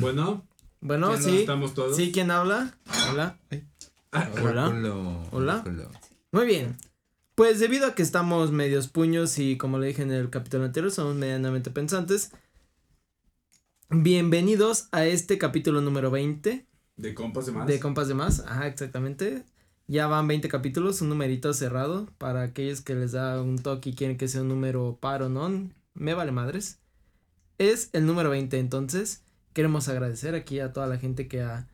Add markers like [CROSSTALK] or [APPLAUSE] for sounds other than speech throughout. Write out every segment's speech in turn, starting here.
Bueno, Bueno, ¿quién sí. estamos todos? Sí, ¿quién habla? Hola. Ah, Hola. Hola. Muy bien. Pues debido a que estamos medios puños y como le dije en el capítulo anterior, somos medianamente pensantes. Bienvenidos a este capítulo número 20 de compas de más. de Compas de Más. Ajá, exactamente. Ya van 20 capítulos, un numerito cerrado. Para aquellos que les da un toque y quieren que sea un número par o no, me vale madres. Es el número 20, entonces queremos agradecer aquí a toda la gente que ha,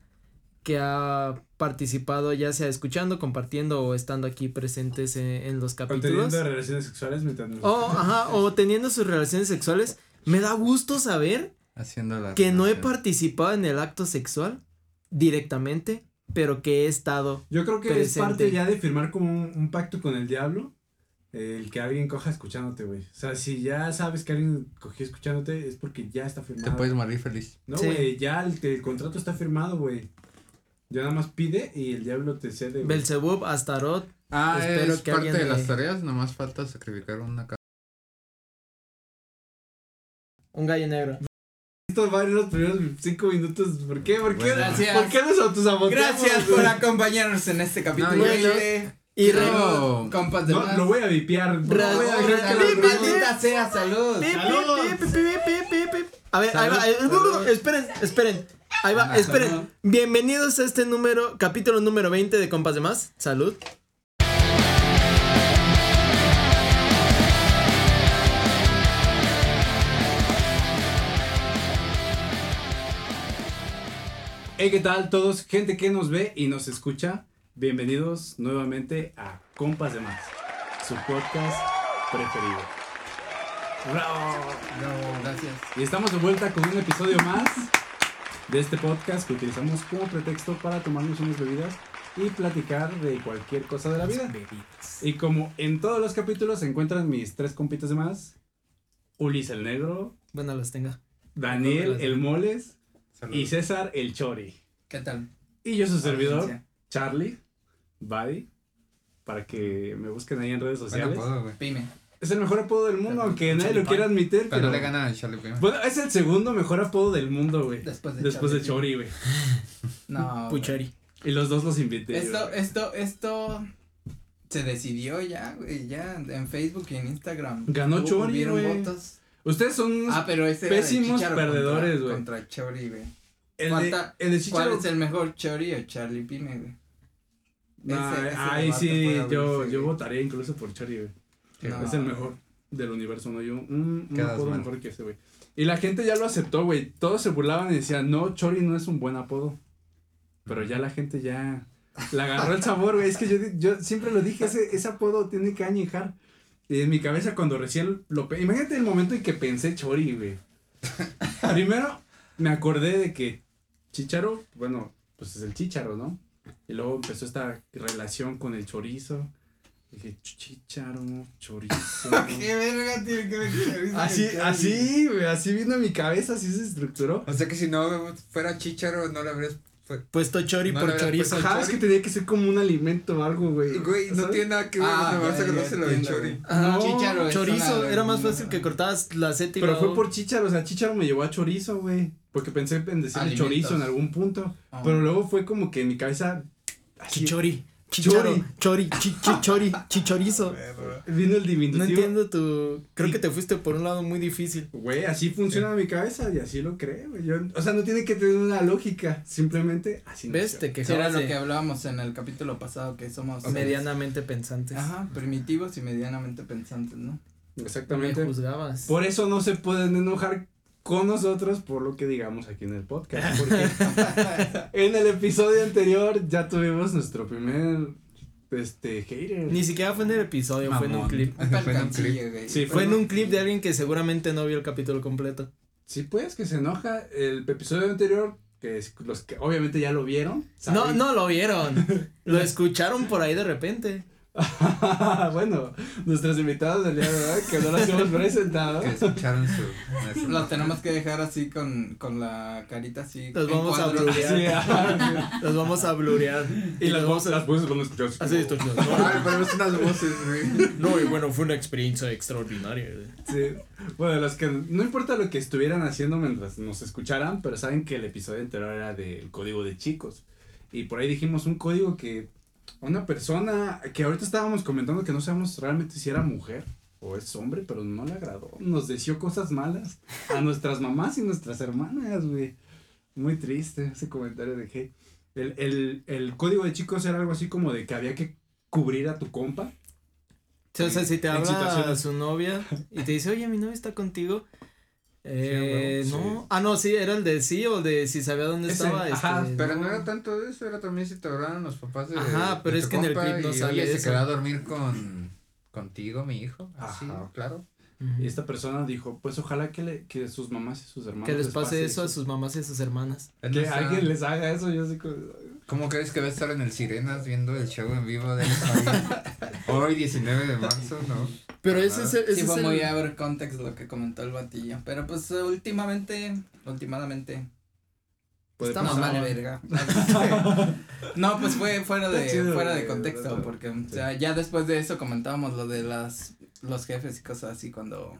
que ha participado, ya sea escuchando, compartiendo o estando aquí presentes en, en los O capítulos. teniendo relaciones sexuales mientras nos O, ajá, o teniendo sus relaciones sexuales. Me da gusto saber Haciendo la que no he participado en el acto sexual directamente, pero que he estado. Yo creo que es parte ya de firmar como un, un pacto con el diablo. El que alguien coja escuchándote, güey. O sea, si ya sabes que alguien cogió escuchándote, es porque ya está Te firmado. puedes morir feliz. No, Sí. güey, ya el, el contrato está firmado, güey. Ya nada más pide y el diablo te cede. Belzebub, Astaroth. Ah, Espero es que parte alguien de las tareas, nomás falta sacrificar una ca- Un gallo negro. Esto va en los primeros cinco minutos. ¿Por qué? ¿Por qué? Bueno. ¿Por qué nos autosaboteamos? Gracias por acompañarnos en este capítulo. No, yo- 20. Y Quiero compas de No, más. lo voy a vipear. No Ra- voy a dejar que lo. Maldita sea, salud. A ver, ahí va. Eh. Esperen, esperen. Ahí va, Salud. esperen. Bienvenidos a este número, capítulo número 20 de Compas de Más. Salud. Hey, ¿qué tal todos? Gente que nos ve y nos escucha. Bienvenidos nuevamente a Compas de Más, su podcast preferido. ¡Bravo! No, gracias. Y estamos de vuelta con un episodio más de este podcast que utilizamos como pretexto para tomarnos unas bebidas y platicar de cualquier cosa de la vida. Y como en todos los capítulos se encuentran mis tres compitas de más, Ulis el Negro, Bueno, los tenga. Daniel el Moles Salud. y César el Chori. ¿Qué tal? Y yo su servidor. Charlie, Buddy, para que me busquen ahí en redes sociales. Pyme. Es el mejor apodo del mundo, aunque nadie lo Charlie quiera admitir. Pero Pero, le gana a Charlie Pima. bueno, es el segundo mejor apodo del mundo, güey. Después de Después de Charlie. Chori, güey. No. [LAUGHS] Puchari. Y los dos los invité. Esto, esto, esto se decidió ya, güey, ya en Facebook y en Instagram. Ganó Chori, Hubieron güey. votos. Ustedes son unos- Ah, pero ese pésimos perdedores, contra- güey. Contra Chori, güey. el, de, falta- el de ¿Cuál es el mejor, Chori o Charlie Pyme, güey? Nah, Ese- ese ahí sí, yo, yo votaría incluso por Chori, güey. No. Es el mejor del universo, ¿no? Yo, un, un Quedas apodo mal. mejor que ese, güey. Y la gente ya lo aceptó, güey. Todos se burlaban y decían, no, Chori no es un buen apodo. Pero ya la gente ya le agarró el sabor, güey. Es que yo, yo siempre lo dije, ese, ese apodo tiene que añejar. Y en mi cabeza cuando recién lo... Imagínate el momento en que pensé Chori, güey. [LAUGHS] Primero me acordé de que Chicharo, bueno, pues es el Chicharo, ¿no? Y luego empezó esta relación con el chorizo. Dije, Chicharo, chorizo. [LAUGHS] ¿Qué verga tiene que ver Chorizo Así, así, güey, así vino a mi cabeza, así se estructuró. O sea que si no fuera Chicharo, no le habrías. Puesto Chori No, por no, no, chorizo. Ajá, es que tenía que ser como un alimento o algo, güey. Güey, no ¿Sabes? tiene nada que ver, Ah, ya agradecelo de entiendo, Chori. No, Chícharo es Chorizo, era más fácil que cortabas la Z y Pero fue por Chicharo, o sea, Chicharo me llevó a chorizo, güey. Porque pensé en decir Alimentos. chorizo en algún punto. Ah. Pero luego fue como que en mi cabeza. Así, Chichori. Chicharo. Chori. Chi- chichori. Chichorizo. Vino el diminutivo. No entiendo tu. Creo Y- que te fuiste por un lado muy difícil. Güey, así funciona mi cabeza y así lo creo. Yo- O sea, no tiene que tener una lógica. Simplemente así. ¿Ves? nació. Te Que era lo que hablábamos en el capítulo pasado, que somos medianamente pensantes. Ajá, primitivos y medianamente pensantes, ¿no? Me Exactamente. juzgabas. Por eso no se pueden enojar con nosotros por lo que digamos aquí en el podcast. Porque [LAUGHS] en el episodio anterior ya tuvimos nuestro primer este hater. Ni siquiera fue en el episodio, fue en un clip. Fue en un. Sí, Fue en un clip de alguien que seguramente no vio el capítulo completo. Sí, pues que se enoja. El episodio anterior, que es los que obviamente ya lo vieron. No, no lo vieron. [LAUGHS] lo escucharon por ahí de repente. [LAUGHS] bueno, nuestros invitados del día de hoy, que no los hemos presentado. Que escucharon su. Los tenemos que dejar así con, con la carita así. Los vamos a blurear. Sí, Los vamos a blurear. y las, vamos voces, las voces van a escuchar Así esto. [LAUGHS] Ah, ponemos unas voces, güey. No, y bueno, fue una experiencia extraordinaria. Sí. Bueno, los que no importa lo que estuvieran haciendo mientras nos escucharan, pero saben que el episodio anterior era del código de chicos. Y por ahí dijimos un código que una persona que ahorita estábamos comentando que no sabemos realmente si era mujer o es hombre, pero no le agradó. Nos deseó cosas malas a [LAUGHS] nuestras mamás y nuestras hermanas, güey. Muy triste ese comentario de hate. El, el, el código de chicos era algo así como de que había que cubrir a tu compa. O sea, si te habla situaciones- su novia y te dice, oye, mi novia está contigo. Eh, Sí, no. sí. Ah, no, sí, era el de sí o de si sabía dónde Ese, estaba. ajá, este, Pero no era tanto de eso, era también si te hablaban los papás de. Ajá, pero de es tu que en el clip no y, sale oye, eso. se quedó a dormir con. Contigo, mi hijo. Así, Ajá. claro. Y esta persona dijo, pues ojalá que, le, que sus mamás y sus hermanos Que les pase eso a sus mamás y a sus hermanas. No Que alguien les haga eso, yo sé que... ¿Cómo crees que va a estar en el Sirenas viendo el show en vivo de? [LAUGHS] Hoy, 19 de marzo, ¿no? Pero ese es el. Ese Sí, es fue el- muy out of context lo que comentó el batillo. Pero pues últimamente, últimamente, no pasar. vale verga. [LAUGHS] no, pues fue fuera de, chido, fuera de contexto, porque, o sea, ya después de eso comentábamos lo de las, los jefes y cosas así cuando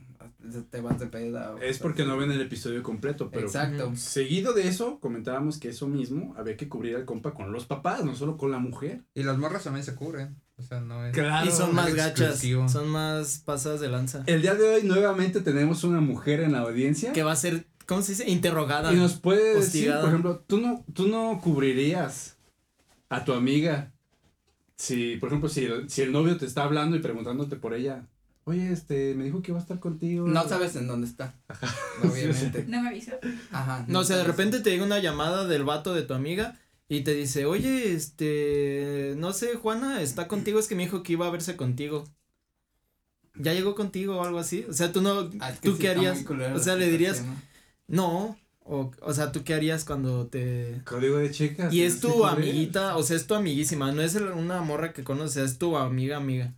te vas de peda. o Es porque así. no ven el episodio completo, pero... Exacto. Seguido de eso, comentábamos que eso mismo había que cubrir al compa con los papás, no solo con la mujer. Y las morras también se cubren. O sea, no es. Claro. Y son más gachas. Son más pasadas de lanza. El día de hoy nuevamente tenemos una mujer en la audiencia. Que va a ser, ¿cómo se dice? Interrogada. Y nos puede decir, por ejemplo, tú no, tú no cubrirías a tu amiga si, por ejemplo, si el, si el novio te está hablando y preguntándote por ella, oye, este, me dijo que iba a estar contigo. No sabes en dónde está. [LAUGHS] Obviamente. No me avisó. Ajá. No, o sea, de repente te llega una llamada del vato de tu amiga y te dice, oye, este, no sé, Juana, está contigo, es que me dijo que iba a verse contigo. ¿Ya llegó contigo o algo así? O sea, tú no, Ah, es que ¿tú sí qué harías? O sea, le dirías, no, o, o sea, ¿tú qué harías cuando te... Código de chicas. Y es tu amiguita, o sea, es tu amiguísima, no es el- una morra que conoces, es tu amiga, amiga.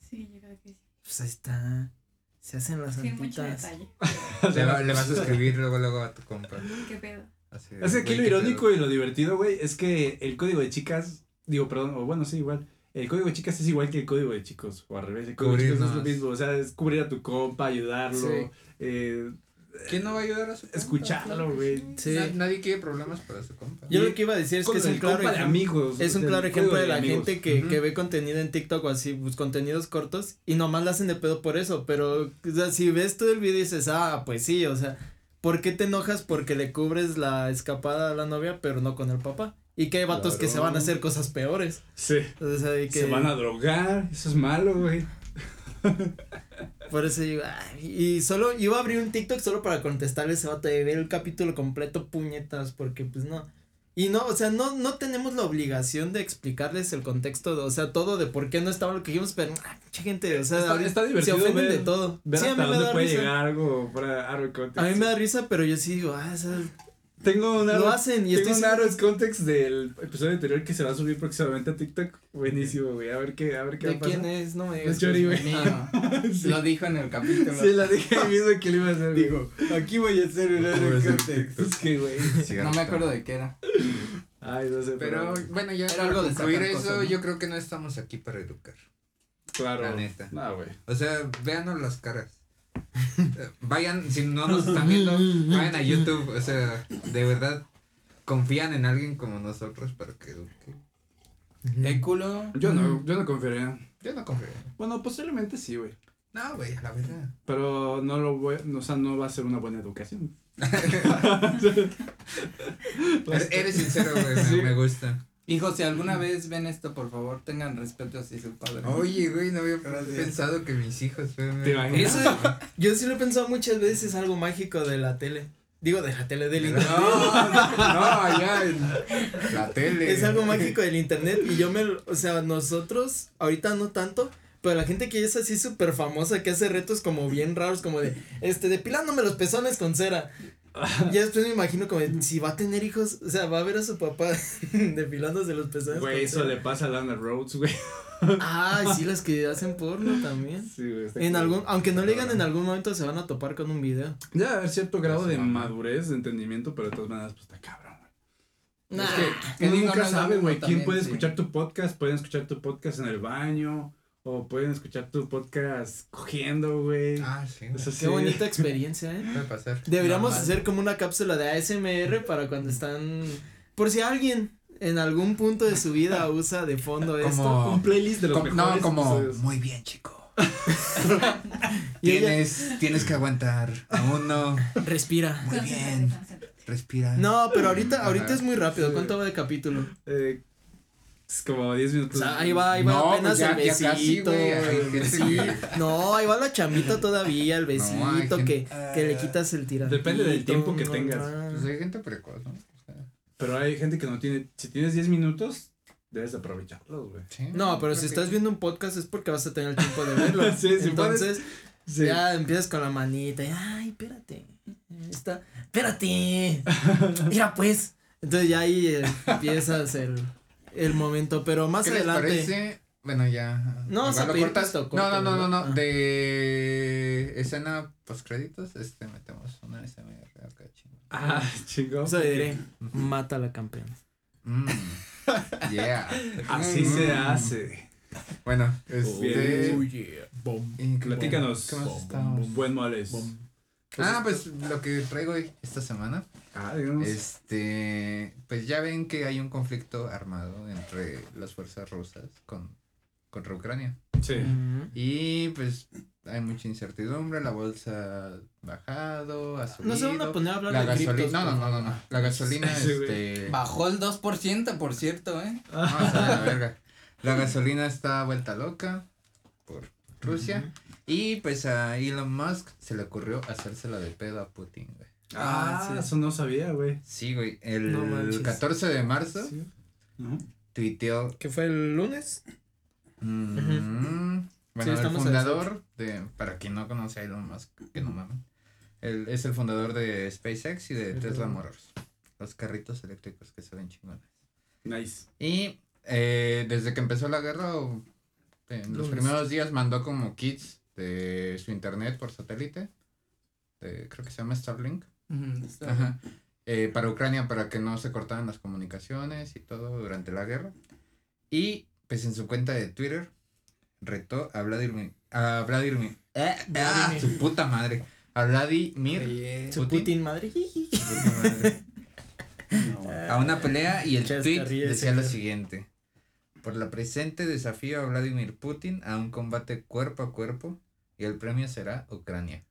Sí, yo creo que sí. Pues ahí está, se hacen las mucho detalle. [LAUGHS] Le, va- le vas a escribir luego, luego a tu compa. ¿Qué pedo? Así, Es que aquí lo irónico pedo. y lo divertido, güey, es que el código de chicas, digo, perdón, o bueno, sí, igual. El código de chicas es igual que el código de chicos, o al revés, el código de chicos es lo mismo, o sea, es cubrir a tu compa, ayudarlo, Sí. eh, ¿Quién no va a ayudar a su compa? escucharlo, güey. sí. Sí. Na- nadie quiere problemas para su compa. Yo lo que iba a decir es que es un claro de ejemplo. amigos. Es un claro ejemplo de la amigos. gente que, que ve contenido en TikTok o así, pues contenidos cortos y nomás la hacen de pedo por eso, pero o sea, si ves todo el video y dices, ah, pues sí, o sea, ¿por qué te enojas porque le cubres la escapada a la novia pero no con el papá? Y que hay vatos que se van a hacer cosas peores. Sí. O sea, que Se van a drogar, eso es malo, güey. [LAUGHS] por eso digo, ay, y solo iba a abrir un TikTok solo para contestarle a ese vato de ver el capítulo completo puñetas porque pues no. Y no, o sea, no, no tenemos la obligación de explicarles el contexto, de- o sea, todo de por qué no estaba lo que dijimos, pero ah, mucha gente, o sea, Está- está divertido se ofenden ver- de todo. Ver Sí, a mí me dónde da puede risa. llegar algo para Context. A mí me da risa, pero yo sí digo, ah, o sea, Tengo un lo hacen y tengo estoy un Context del episodio anterior que se va a subir próximamente a TikTok. Buenísimo, güey. A ver qué, a ver qué ¿De quién es? No me Es digas. Chori, güey. Mío. [LAUGHS] Sí. Lo dijo en el capítulo. Sí, la dije ahí mismo que le iba a hacer. Digo, aquí voy a hacer el Arrow Voy a hacer Context. Es que, güey. No me acuerdo de qué era. Ay, no sé, Pero pero. bueno, ya Era algo de concluir eso, cosas, ¿no? yo creo que no estamos aquí para educar. Claro. La neta. No, güey. O sea, véanos las caras. Vayan, si no nos están viendo, vayan a YouTube. O sea, de verdad, confían en alguien como nosotros para que eduque. El culo. Yo no, yo no confiaría. Yo no confío. Bueno, posiblemente sí, güey. No, güey, la verdad. Pero no lo voy, o sea, no va a ser una buena educación. Eres, [LAUGHS] [LAUGHS] eres sincero, güey, me, Sí. me gusta. Hijos, si alguna vez ven esto, por favor, tengan respeto hacia su padre. Oye, güey, no había Gracias. pensado que mis hijos fueran. ¿Te imaginas? Eso, yo sí lo he pensado muchas veces, algo mágico de la tele. Digo, de la tele, del internet. No, no, [LAUGHS] allá en la tele. Es algo mágico del internet y yo me, lo- o sea, nosotros, ahorita no tanto, pero la gente que es así súper famosa, que hace retos como bien raros, como de, este, depilándome los pezones con cera. [LAUGHS] Ya después me imagino como si va a tener hijos, o sea, va a ver a su papá [LAUGHS] depilándose los pezones. Güey, eso le pasa a Lana Rhodes, güey. Ah, sí, las que hacen porno también. Sí, güey. En algún, aunque no le digan en algún momento se van a topar con un video. Debe haber cierto grado de madurez, de entendimiento, pero de todas maneras, pues está cabrón, güey. Nah. Es que Que nunca no es lo sabe, mismo güey, quién puede sí. escuchar tu podcast. Pueden escuchar tu podcast en el baño, o pueden escuchar tu podcast cogiendo, güey. Ah, sí. Qué bonita [LAUGHS] experiencia, eh. Puede pasar. Deberíamos Normal. hacer como una cápsula de ASMR para cuando están. Por si alguien en algún punto de su vida [LAUGHS] usa de fondo esto. Como- Un playlist de los Como- mejores no, como episodios. muy bien, chico. [LAUGHS] Ella- Tienes, tienes que aguantar. Aún no. Respira. Muy bien. Respira. No, pero ahorita, ahorita es muy rápido. ¿Cuánto va de capítulo? Eh, es como 10 O minutos. sea, ahí va, ahí va No, apenas pues ya- el ya casi, besito. gente sí. que- No, ahí va la chambita todavía, el No, besito que, gente- que le quitas el tirantito. Depende del tiempo que tengas. Pues hay gente precoz, ¿no? O sea, Pero hay gente que no tiene. Si tienes 10 minutos, debes de aprovecharlos, güey. sí, No, pero si que- estás viendo un podcast es porque vas a tener el tiempo de verlo. [LAUGHS] Sí, si Entonces, Sí. ya empiezas con la manita. Y, Ay, espérate. Está, espérate. [LAUGHS] Mira, pues. Entonces ya ahí empiezas el, el momento. Pero más ¿Qué les adelante. parece? Bueno, ya. No, lo cortas. pisto, No, no, no, no, no. De escena post créditos, este metemos una SMR acá chingón. Ah. Eso le diré. Mata a la campeona. Mm. Yeah. [LAUGHS] Así Mm. se hace. Bueno, este. yeah. Bom. ¿y qué- Platícanos. ¿Qué más Bom, Buen moles. Bom. Ah, pues lo que traigo hoy esta semana. Ah, digamos. Este, pues ya ven que hay un conflicto armado entre las fuerzas rusas con contra Ucrania. Sí. Y pues hay mucha incertidumbre, la bolsa ha bajado, ha subido. No se van a poner a hablar la de gasolina, criptos, no, no, por no, no, no, la gasolina, Sí, güey. este, Bajó el 2%, por cierto, ¿eh? [LAUGHS] vamos a la verga. La gasolina está vuelta loca por Rusia y pues a Elon Musk se le ocurrió hacérsela de pedo a Putin, güey. Ah, Ah, sí. eso no sabía, güey. Sí, güey, el No manches. 14 de marzo Sí. ¿No? tuiteó ¿Qué fue el lunes? Mm, Bueno, el fundador de, para quien no conoce a Elon Musk, que no mames, él es el fundador de SpaceX y de. Tesla Motors, los carritos eléctricos que se ven chingones. Nice. Y eh, desde que empezó la guerra, en los primeros días mandó como kits de su internet por satélite, de- creo que se llama Starlink, Ajá. Eh, para Ucrania para que no se cortaran las comunicaciones y todo durante la guerra. Y pues en su cuenta de Twitter retó a Vladimir, a Vladimir, eh, ah, su puta madre, a Vladimir, Oye, Su Putin. Putin madre. [LAUGHS] su puta madre, a una pelea y el tweet decía lo siguiente. Por la presente desafío a Vladimir Putin a un combate cuerpo a cuerpo y el premio será Ucrania.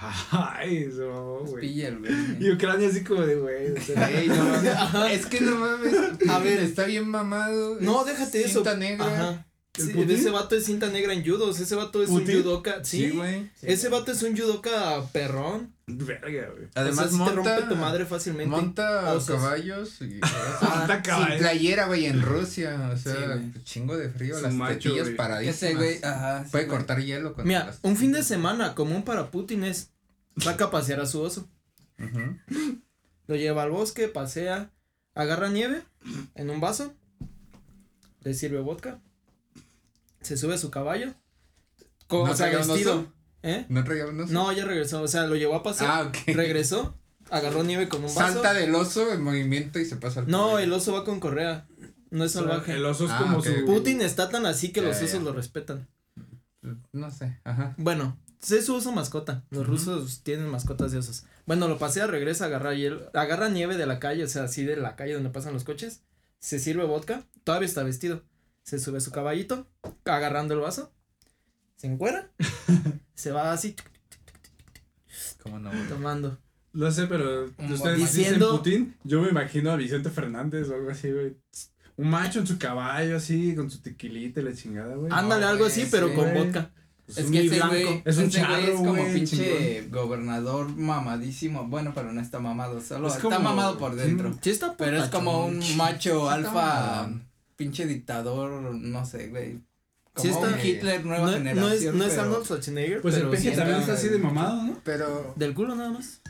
Ay, eso, mamó, güey. pilla el güey. Y Ucrania así como de, güey. o sea, Ey, no mames, [LAUGHS] es que no mames, A ver. está bien mamado. No, es déjate eso. cinta negra. Ajá. ¿El Sí, Putin? ese vato es cinta negra en judos. Ese vato es ¿Putin? un judoka. Sí, Sí, güey. Ese vato es un judoka perrón. Verga, güey. Además, o sea, sí te monta, rompe tu madre fácilmente. monta osos. caballos y [LAUGHS] Ah, Monta caballo. sin playera, güey, en Rusia. O sea, chingo de frío, Es las macho, tetillas güey. paradísimas. Ese güey, ajá. sí, Puede güey. cortar hielo con Mira, las un fin de semana común para Putin es saca a pasear a su oso. Lo lleva al bosque, pasea, agarra nieve en un vaso, le sirve vodka, se sube a su caballo, co- ¿No o sea, vestido. ¿Eh? ¿No traía un oso? No, ya regresó, o sea, lo llevó a pasear, Ah, ok. [LAUGHS] regresó, agarró nieve con un vaso. Salta del oso en movimiento y se pasa al No, caballo. el oso va con correa, no es salvaje. El oso es Ah, como su. Putin está tan así que Ya, los osos ya. lo respetan. No sé, ajá. Bueno, es su oso mascota. Los rusos tienen mascotas de osos. Bueno, lo pasea, regresa, agarra hielo, agarra nieve de la calle, o sea, así de la calle donde pasan los coches. Se sirve vodka, todavía está vestido. Se sube a su caballito, agarrando el vaso. Se encuera. [LAUGHS] se va así ¿Cómo no? güey? tomando. No sé, pero ustedes Diciendo- dicen Putin, yo me imagino a Vicente Fernández o algo así, güey. Un macho en su caballo así, con su tequilita y la chingada, güey. Ándale, No, algo güey, así, pero con vodka. Pues Es un que ese güey, es un charro, es como pinche gobernador mamadísimo. Bueno, pero no está mamado, solo Es está como- mamado por dentro. Sí está Pero es como un macho alfa. Pinche dictador, no sé, güey. Como Sí está- un Hitler nueva No, generación. no es, no es pero- Arnold Schwarzenegger, Pues el pero peje sí también está así de mamado, ¿no? Pero Del culo nada más.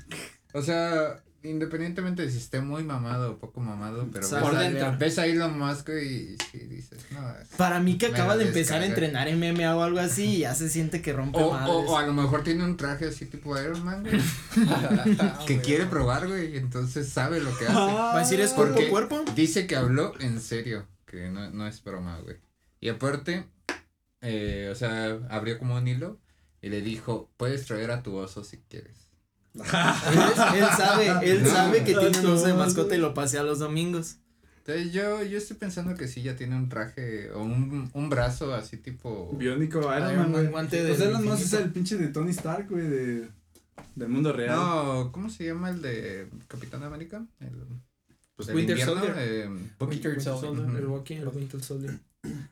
O sea, independientemente de si esté muy mamado o poco mamado, pero Sabe ves, por a- dentro. ves a Elon Musk y dices, no. es- Para mí que acaba de empezar a entrenar en MMA o algo así y ya se siente que rompe O, madres. o, o a lo mejor tiene un traje así tipo Iron Man, güey, [LAUGHS] que quiere probar, güey, y entonces sabe lo que hace. ¿Va a decir es cuerpo a cuerpo? Dice que habló en serio, que no, no es broma, güey. Y aparte, eh, o sea, abrió como un hilo y le dijo, puedes traer a tu oso si quieres. Él, [LAUGHS] él sabe, él sabe que tiene un oso de mascota y lo pasea los domingos. Entonces yo, yo estoy pensando que sí ya tiene un traje o un, un brazo así tipo... Biónico Iron Man, guante O del sea, Elon Musk es el pinche de Tony Stark, güey, de, del mundo real. No, ¿cómo se llama el de Capitán América? El, Pues Winter invierno, Soldier. eh, Bucky. Winter Soldier. Ujú. El Bucky, el Winter Soldier.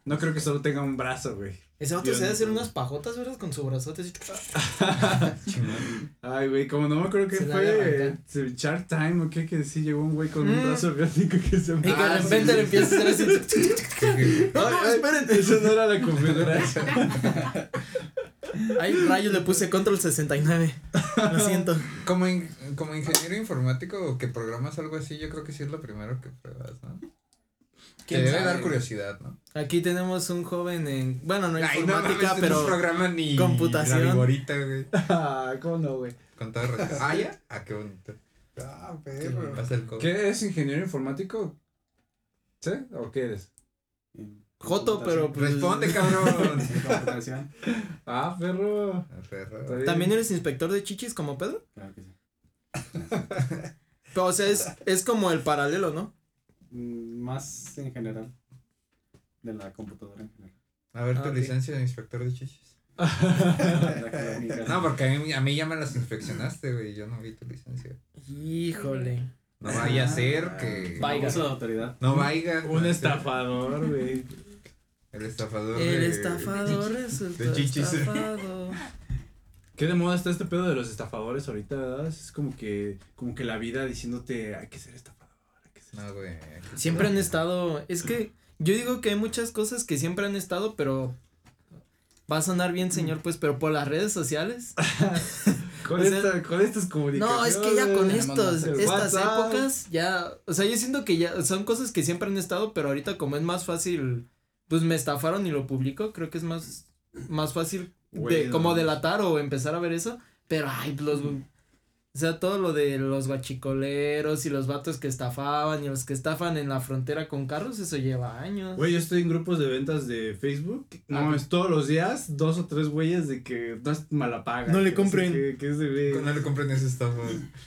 No creo que solo tenga un brazo, güey. Ese vato se debe hacer unas pajotas, ¿verdad? Con su brazote así. [LAUGHS] Ay, güey, como no me acuerdo que Se fue eh, Shark Time o qué, que sí llegó un güey con un Mm. brazo biónico que se Y que de Ah, sí, repente sí. le empieza a hacer así. [LAUGHS] No, no, esperen. Eso no era la configuración. [LAUGHS] Ay, rayos, le puse control 69. Lo siento. Como, in- como ingeniero informático o que programas algo así, yo creo que sí es lo primero que pruebas, ¿no? Te ¿Quién debe sabe, dar curiosidad, ¿no? Aquí tenemos un joven en. Bueno, no Ay, informática, mames, pero. No programa ni computación. la viborita, güey. Ah, [LAUGHS] ¿cómo no, güey? Con todo respeto. [LAUGHS] Ah, ya. Ah, qué bonito. Ah, Pasa el codo. ¿Qué es ingeniero informático? ¿Sí? ¿O qué eres? Joto, pero. pues, Responde, cabrón. [LAUGHS] Ah, perro. Perro. Está bien. ¿También eres inspector de chichis como Pedro? Claro que sí. Pero, o sea, es, es como el paralelo, ¿no? Mm, Más en general. De la computadora en general. A ver, Ah, tu ok. licencia de inspector de chichis. [LAUGHS] No, porque a mí, a mí ya me las inspeccionaste, güey. Yo no vi tu licencia. Híjole. No vaya a ser que. Vaya. De autoridad. No vaya. Un estafador, güey. El estafador. El de- estafador resultó de chichis. estafado. Qué de moda está este pedo de los estafadores ahorita, ¿verdad? Es como que, como que la vida diciéndote hay que ser estafador, hay que ser No, güey. Siempre han estado. Es que yo digo que hay muchas cosas que siempre han estado, pero. Va a sonar bien, señor, pues, pero por las redes sociales. [LAUGHS] Con, O sea, esta, con estas comunicaciones. No, es que ya con estos, estas WhatsApp. épocas, ya. O sea, yo siento que ya son cosas que siempre han estado, pero ahorita, como es más fácil, pues me estafaron y lo publico, creo que es más, más fácil de como delatar o empezar a ver eso. Pero, ay, los. O sea, todo lo de los guachicoleros y los vatos que estafaban y los que estafan en la frontera con carros, eso lleva años. Güey, yo estoy en grupos de ventas de Facebook. No, Ah, es todos los días, dos o tres güeyes de que no es mala paga. No le compren. que es de. No le compren ese estafa.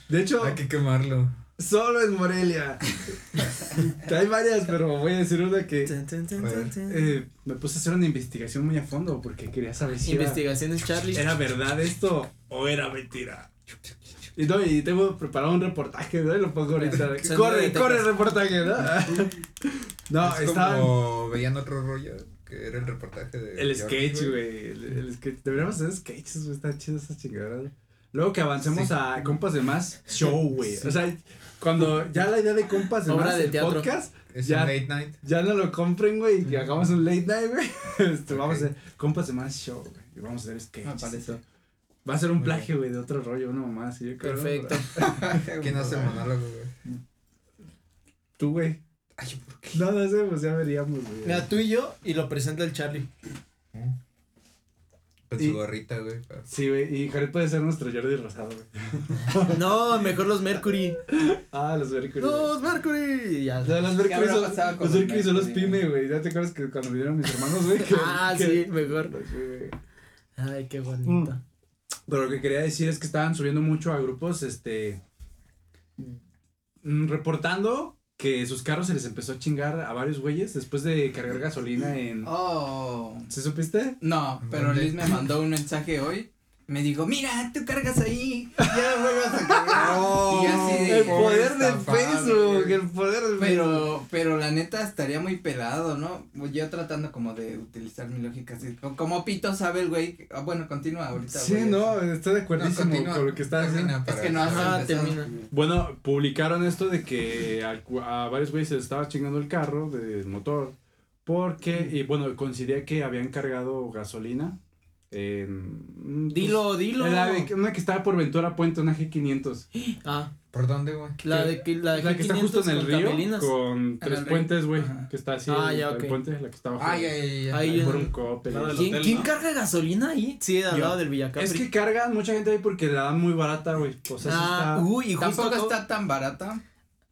De hecho, Hay que quemarlo. Solo en Morelia. [LAUGHS] Hay varias, pero voy a decir una que tun. eh, me puse a hacer una investigación muy a fondo porque quería saber si era, Investigaciones Charlie. era verdad esto o era mentira. Y no, y tengo preparado un reportaje, ¿no? Y lo pongo ahorita. Corre, corre el reportaje, ¿no? [LAUGHS] no, es estaba como veían otro rollo que era el reportaje de el George, sketch, güey. El, el sketch. Deberíamos hacer sketches, güey. Está chido esa chingadera. Luego que avancemos Sí. a compas de más show, güey. O sea, cuando ya la idea de compas de Obra de teatro. podcast, Es Ya. un late night. ya no lo compren, güey. Y hagamos un late night, güey. [LAUGHS] Este, Vamos a hacer compas de más show, güey. Y vamos a hacer Me sketches. parece. Va a ser un Muy plagio, güey, de otro rollo, una mamá así. yo creo, Perfecto. [LAUGHS] ¿Quién hace monólogo, güey? Tú, güey. Ay, ¿por qué? No, no sé, pues ya veríamos, güey. Mira, tú y yo, y lo presenta el Charlie. Con Y- su gorrita, güey. Sí, güey. Y Jared puede ser nuestro Jordi Rosado, güey. [LAUGHS] No, mejor los Mercury. Ah, los Mercury. Los Mercury. Y Ya. O sea, los Mercury son, los los Mercury son los pyme, güey. ¿Ya te acuerdas que cuando vinieron mis hermanos, güey? [LAUGHS] que- Ah, que- sí, mejor. [LAUGHS] Güey. Ay, qué bonito. Pero lo que quería decir es que estaban subiendo mucho a grupos, este, mm, reportando que sus carros se les empezó a chingar a varios güeyes después de cargar gasolina en... Oh. ¿Se supiste? No, pero. Liz me mandó un mensaje hoy. Me dijo, mira, tú cargas ahí. Ya vuelvas a [LAUGHS] cargar. y así de. el poder del estafado, Facebook, güey. el poder del Facebook. Pero, pero la neta estaría muy pelado, ¿no? Yo tratando como de utilizar mi lógica así. co- Como Pito sabe el güey. que- ah, bueno, continúa ahorita. Sí, güey, no, así. estoy de No, continúa, con lo que estás termina Es que no Ah, termina. Bueno, publicaron esto de que a, varios güeyes se les estaba chingando el carro del motor porque, y bueno, coincidía que habían cargado gasolina en- Dilo, dilo. La de- una que estaba por Ventura Puente, una G500. Ah, ¿Por dónde, güey? la de que la de La que está justo en el río, con tres el puentes, güey. Que está así, Ah, el, ya, el ok. puente, la que está abajo. Ah, ya, ya. Ahí por un ¿Quién, hotel, quién ¿no? carga gasolina ahí? Sí, al Yo. lado del Villacapri. Es que cargan mucha gente ahí porque la dan muy barata, güey. O sea, sí ah, está... uy, y justo Tampoco está tan barata,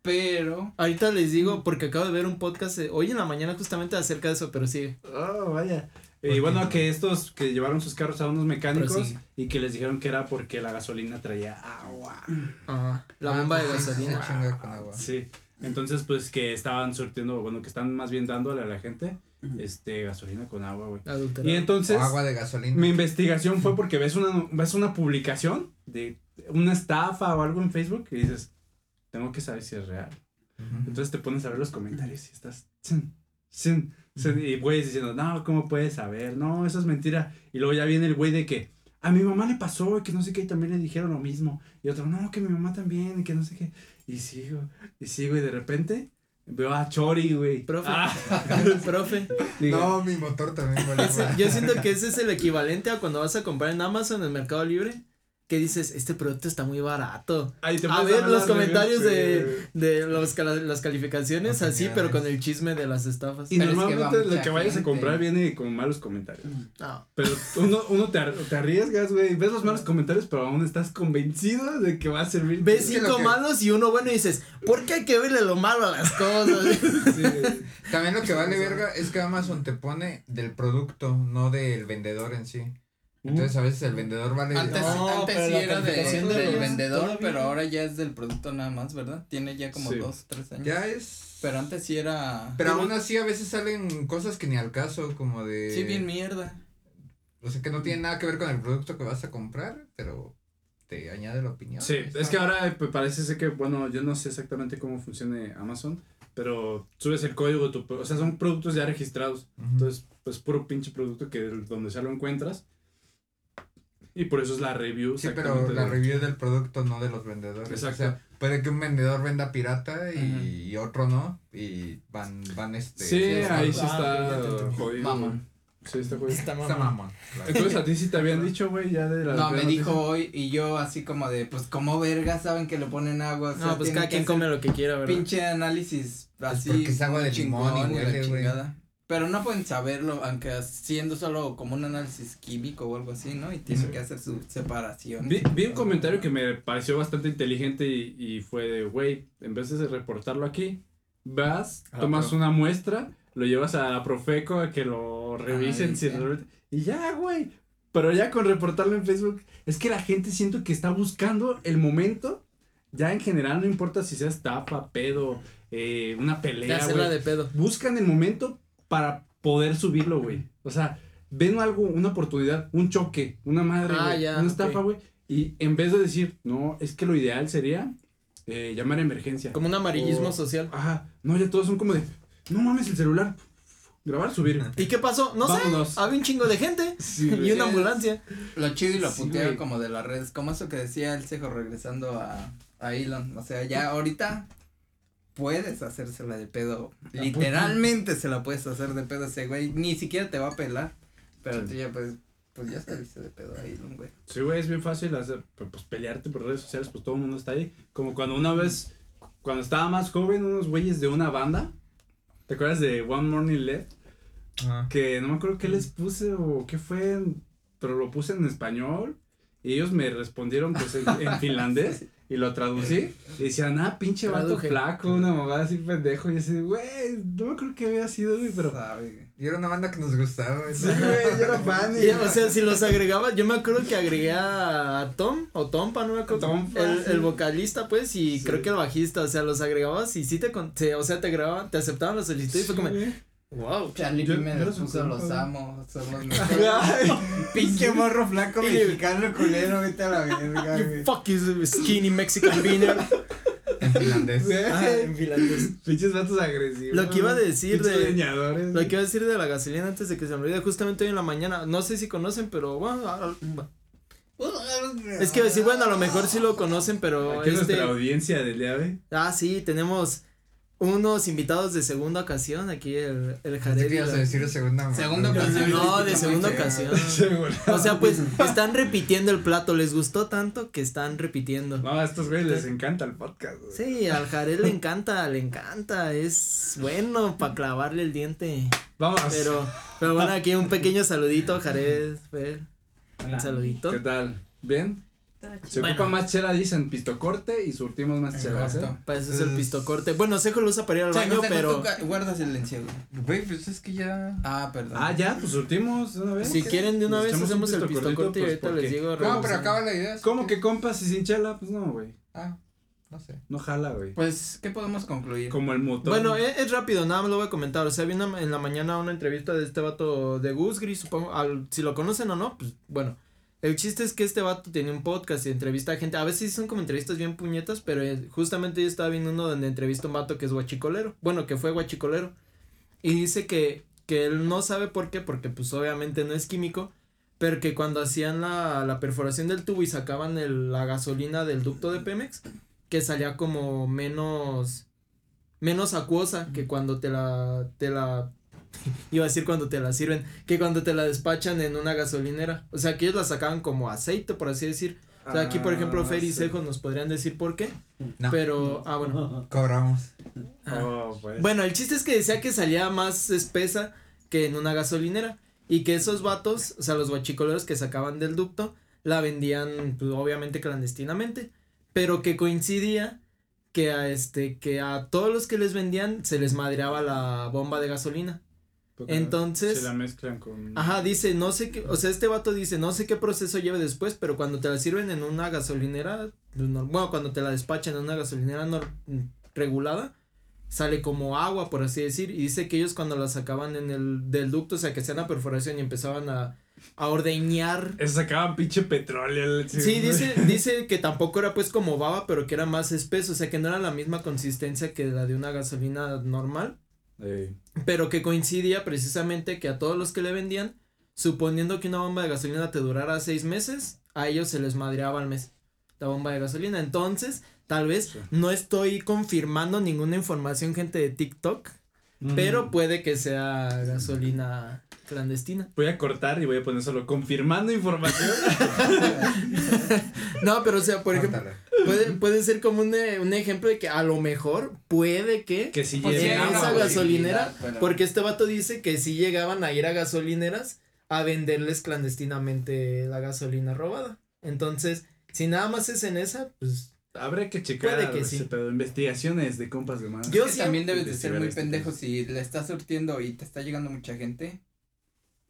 pero Ahorita les digo, porque acabo de ver un podcast eh, hoy en la mañana justamente acerca de eso, pero sí. Oh, vaya. ¿Por Y qué? bueno, que estos que llevaron sus carros a unos mecánicos y que les dijeron que era porque la gasolina traía agua. Ajá. La bomba de gasolina. chinga con agua. Sí. Entonces, pues que estaban surtiendo, bueno, que están más bien dándole a la gente este gasolina con agua, güey. Y entonces, O agua de gasolina. mi investigación fue porque ves una, ves una publicación de una estafa o algo en Facebook y dices, tengo que saber si es real. Entonces te pones a ver los comentarios y estás. "Chin, chin, chin", y güeyes diciendo, no, ¿cómo puedes saber? No, eso es mentira. Y luego ya viene el güey de que a mi mamá le pasó y que no sé qué, y también le dijeron lo mismo. Y otro, no, que mi mamá también y que no sé qué. Y sigo, y sigo, y de repente veo a Chori, güey. Profe. Ah, [LAUGHS] Profe. digo, No, mi motor también vale Ese- [LAUGHS] yo siento que ese es el equivalente a cuando vas a comprar en Amazon, en el Mercado Libre, que dices, este producto está muy barato. ahí te A ver los comentarios de, de los, las calificaciones, así, pero con el chisme de las estafas. Y Pero es que va normalmente lo que vayas a comprar viene con malos comentarios. No. Pero uno, uno te, te arriesgas, güey. Ves los malos comentarios, pero aún estás convencido de que va a servir. Ves cinco que- malos y uno bueno y dices, ¿por qué hay que verle lo malo a las cosas? [LAUGHS] Sí. También lo que vale verga es que Amazon te pone del producto, no del vendedor en sí. Entonces a veces el vendedor vale. antes, No, antes sí era de- del vendedor, todavía. pero ahora ya es del producto nada más, ¿verdad? Tiene ya como Sí. dos, tres años. Ya es. Pero antes sí era. Pero aún así a veces salen cosas que ni al caso, como de. Sí, bien mierda. O sea que no tiene nada que ver con el producto que vas a comprar, pero te añade la opinión. Sí, es que ahora eh, pues, parece ser que, bueno, yo no sé exactamente cómo funcione Amazon, pero subes el código, de tu, o sea, son productos ya registrados. Entonces, pues puro pinche producto que donde sea lo encuentras. Y por eso es la review. Sí, pero la de- review del producto, no de los vendedores. Exacto. O sea, puede que un vendedor venda pirata y, y otro no. Y van, van este. Sí, ahí sí está jodido. Mamón. Sí, está jodido. Está Está mamón. claro. Entonces, a ti sí te habían dicho, güey, ya de la. No, me dijo noticia? hoy y yo así como de, pues como verga saben que le ponen agua. o sea, No, pues cada quien come lo que quiera, ¿verdad? Pinche análisis así. porque es agua de limón y chingón la huele, güey. Pero no pueden saberlo, aunque siendo solo como un análisis químico o algo así, ¿no? Y tienen Sí. que hacer su separación. Vi, vi un comentario que me pareció bastante inteligente y, y fue de, güey, en vez de reportarlo aquí, vas, A la tomas profe. una muestra, lo llevas a la Profeco a que lo revisen, y si ya. realmente- y ya, güey. Pero ya con reportarlo en Facebook, es que la gente siento que está buscando el momento, ya en general, no importa si sea estafa, pedo, eh, una pelea, hacerla de pedo. Buscan el momento para poder subirlo, güey. O sea, ven algo, una oportunidad, un choque, una madre, Ah, ya, una estafa, güey. Y en vez de decir, no, es que lo ideal sería eh, llamar a emergencia. Como un amarillismo O- social. Ajá, no, ya todos son como de, no mames el celular, grabar, subir. ¿Y qué pasó? No Vámonos. sé. Había un chingo de gente. [LAUGHS] Sí, y una ambulancia. Lo chido y lo Sí, como de las redes, como eso que decía el cejo regresando a, a Elon, o sea, ya ahorita puedes hacérsela de pedo, literalmente se la puedes hacer de pedo ese güey, ni siquiera te va a pelar, pero tú ya pues, pues ya saliste de pedo a Elon, güey. Sí, güey, es bien fácil hacer, pues, pues, pelearte por redes sociales, pues todo el mundo está ahí. Como cuando una vez, cuando estaba más joven, unos güeyes de una banda, ¿te acuerdas de One Morning Left? Que no me acuerdo qué les puse o qué fue, pero lo puse en español y ellos me respondieron pues en, en [LAUGHS] finlandés y lo traducí y decían, ah, pinche vato flaco, una mamada así pendejo y así, güey, no me acuerdo qué había sido, güey, pero... Sabe, güey. Y era una banda que nos gustaba. güey. Sí, güey, yo era fan y... O sea, si los agregaba, yo me acuerdo que agregué a Tom o Tompa, no me acuerdo. Tompa, el, sí. el vocalista, pues, y Sí. creo que el bajista, o sea, los agregabas y sí te, con- te- o sea, te grababan, te aceptaban la solicitud y fue como, wow. Charlie Yo- P me yo los puso, amo, son los [LAUGHS] mejores. Pinche morro flaco Y- mexicano culero, vete a la verga, You güey. fuck you skinny Mexican beaner. En finlandés. [LAUGHS] Ah, en finlandés. Pinches vatos agresivos. Lo que iba a decir de- leñadores, Lo que iba a decir de la gasolina antes de que se me olvide, justamente hoy en la mañana, no sé si conocen, pero bueno, a- a- es que decir, bueno, a lo mejor sí lo conocen, pero Aquí es este, nuestra audiencia del día, güey. ah, sí, tenemos unos invitados de segunda ocasión, aquí el, el Jared. ibas a decir segunda Segunda mano. ocasión. No, de segunda ocasión. Seguro. [LAUGHS] O sea, pues están repitiendo el plato, les gustó tanto que están repitiendo. No, a estos güeyes les encanta el podcast. güey. Sí, al Jared le encanta, le encanta, es bueno para clavarle el diente. Vamos. Pero, pero bueno, aquí un pequeño saludito, Jared, Fer, un saludito. ¿Qué tal? ¿Bien? Se Bueno. ocupa más chela, dicen pistocorte y surtimos más ¿eh? Exacto. Para eso es el pistocorte. Bueno, Sejo lo usa para ir al baño, pero ca- guardas el encierro. Güey, pues es que ya. Ah, perdón. Ah, ya, pues surtimos de una vez. si quieren de una vez hacemos el pistocorte y pues, ahorita les digo. No, pero acaba la idea. ¿Cómo que compas y sin chela? Pues no, güey. Ah, no sé. No jala, güey. Pues, ¿qué podemos concluir? Como el motor. Bueno, es, es rápido, nada más lo voy a comentar. O sea, vi una- en la mañana una entrevista de este vato de Gus Gris, supongo. Al, si lo conocen o no, pues bueno. El chiste es que este vato tiene un podcast y entrevista a gente. A veces son como entrevistas bien puñetas, pero eh, justamente yo estaba viendo uno donde entrevista a un vato que es guachicolero. Bueno, que fue guachicolero. Y dice que, que él no sabe por qué, porque pues obviamente no es químico. Pero que cuando hacían la, la perforación del tubo y sacaban el, la gasolina del ducto de Pemex, que salía como menos menos acuosa que cuando te la te la [LAUGHS] iba a decir cuando te la sirven, que cuando te la despachan en una gasolinera. O sea, que ellos la sacaban como aceite, por así decir. O sea, aquí por ejemplo Fer y sí. Sejo nos podrían decir por qué, No. pero ah bueno. [LAUGHS] Cobramos. Oh, pues. Bueno, el chiste es que decía que salía más espesa que en una gasolinera y que esos vatos, o sea, los guachicoleros que sacaban del ducto, la vendían pues, obviamente clandestinamente, pero que coincidía que a este que a todos los que les vendían se les madreaba la bomba de gasolina. Porque entonces- Se la mezclan con. Ajá, dice, no sé qué, o sea, este vato dice, no sé qué proceso lleve después, pero cuando te la sirven en una gasolinera, no- bueno, cuando te la despachan en una gasolinera no, regulada, sale como agua, por así decir, y dice que ellos cuando la sacaban en el, del ducto, o sea, que hacían la perforación y empezaban a, a ordeñar. Eso sacaban pinche petróleo. el- Sí, dice, [LAUGHS] dice que tampoco era pues como baba, pero que era más espeso, o sea, que no era la misma consistencia que la de una gasolina normal. Ey. pero que coincidía precisamente que a todos los que le vendían, suponiendo que una bomba de gasolina te durara seis meses, a ellos se les madreaba al mes la bomba de gasolina. Entonces, tal vez Sí. no estoy confirmando ninguna información, gente de TikTok, pero puede que sea gasolina clandestina. Voy a cortar y voy a poner solo confirmando información. [LAUGHS] No, pero o sea, por ejemplo, puede, puede ser como un, un ejemplo de que a lo mejor puede que que si Pues en sí, llega. hay esa gasolinera, pero- porque este vato dice que si llegaban a ir a gasolineras a venderles clandestinamente la gasolina robada. Entonces, si nada más es en esa, pues Habrá que checar Puede que sí. pedo, investigaciones de compas de más. Yo Es que sí- también debes de ser muy este pendejo si le estás surtiendo y te está llegando mucha gente.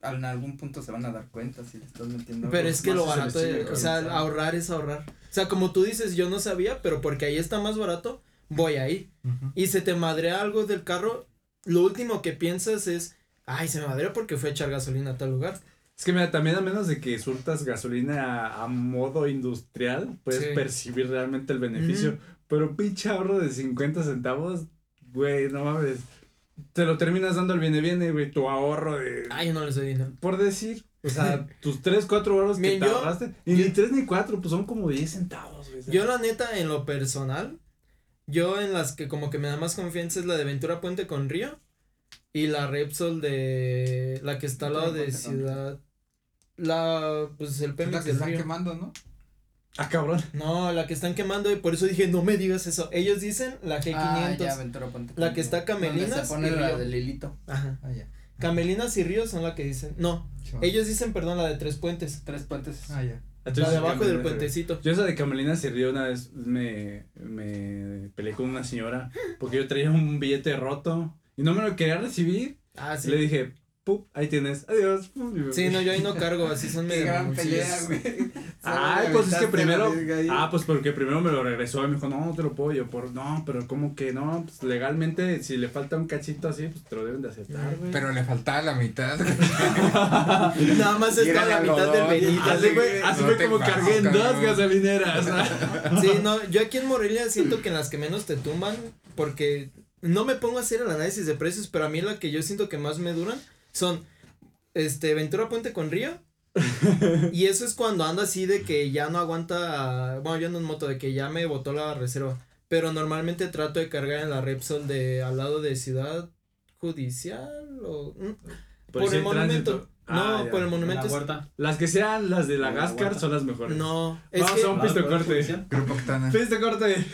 En algún punto se van a dar cuenta si le estás metiendo. Pero algo. es que más lo barato, es- o sea, ahorrar es ahorrar. O sea, como tú dices, yo no sabía, pero porque ahí está más barato, voy ahí. Ujú. Y se te madrea algo del carro, lo último que piensas es, ay, se me madreó porque fue a echar gasolina a tal lugar. Es que mira, también a menos de que surtas gasolina a, a modo industrial, puedes Sí. percibir realmente el beneficio. Ujú. Pero un pinche ahorro de 50 centavos, güey, no mames. Te lo terminas dando al viene viene, güey, tu ahorro de... Ay, yo no les doy dinero. Por decir, o sea, tus 3, 4 euros que te yo- ahorraste. Y ni 3 ni 4, pues son como 10 centavos, güey. Yo la neta, en lo personal, yo en las que como que me da más confianza es la de Ventura Puente con Río y la Repsol de la que está al lado de Ciudad. La, pues el Es la que están Río. quemando, ¿no? Ah, cabrón. No, la que están quemando y por eso dije, no me digas eso. Ellos dicen la G500. Ah, ya, Ventura Ponte La que está Camelinas Se pone y la Río. del hilito. Ajá. Ah, ya. Camelinas y Río son la que dicen. No, ellos dicen, perdón, la de Tres Puentes. Tres puentes. Ah, ya. la de abajo del puentecito. Yo esa de Camelina se rió una vez, me, me peleé con una señora porque yo traía un billete roto y no me lo quería recibir. Ah, sí. Le dije, pup, ahí tienes, adiós. Sí, no, yo ahí no cargo, así son [LAUGHS] medio gran pelea, güey. [LAUGHS] Solo pues es que primero, ah, pues porque primero me lo regresó y me dijo, no, no te lo puedo yo por, no, pero como que no, pues legalmente si le falta un cachito así, pues te lo deben de aceptar, güey. Pero le faltaba la mitad. [LAUGHS] Nada más está la mitad del Benito. Así fue, así como cargué en dos gasolineras. Sí, no, yo aquí en Morelia siento que en las que menos te tumban, porque no me pongo a hacer el análisis de precios, pero a mí la que yo siento que más me duran son, este, Ventura Puente con Río. [LAUGHS] y eso es cuando ando así de que ya no aguanta, bueno, yo ando en moto, de que ya me botó la reserva. Pero normalmente trato de cargar en la Repsol de al lado de Ciudad Judicial o mm, por, si el monumento. No, Ah, ya. por el En la monumento. es- huerta. Las que sean las de la La Gascar son las mejores. No, es Vamos que a un pisto corte. Grupo Octana. Pisto corte.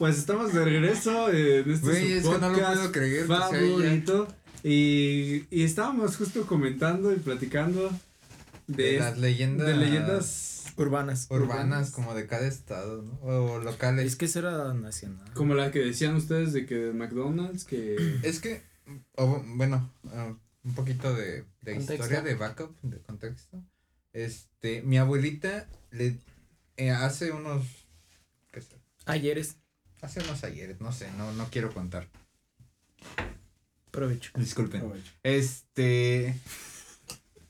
Pues estamos de regreso eh, en este Güey, su es que no lo podcast puedo creer. favorito. Y, y estábamos justo comentando y platicando de, De las leyendas. de leyendas urbanas. urbanas como de cada estado, ¿no? O locales. Es que eso era nacional. como la que decían ustedes de que de McDonald's que [CLEARS THROAT] Es que, o, bueno, ah, un poquito de, de historia, de backup, de contexto. Este, mi abuelita le eh, hace unos, ¿qué sé? Ayeres, Hace unos ayeres, no sé, no, no quiero contar. provecho. Disculpen. Este,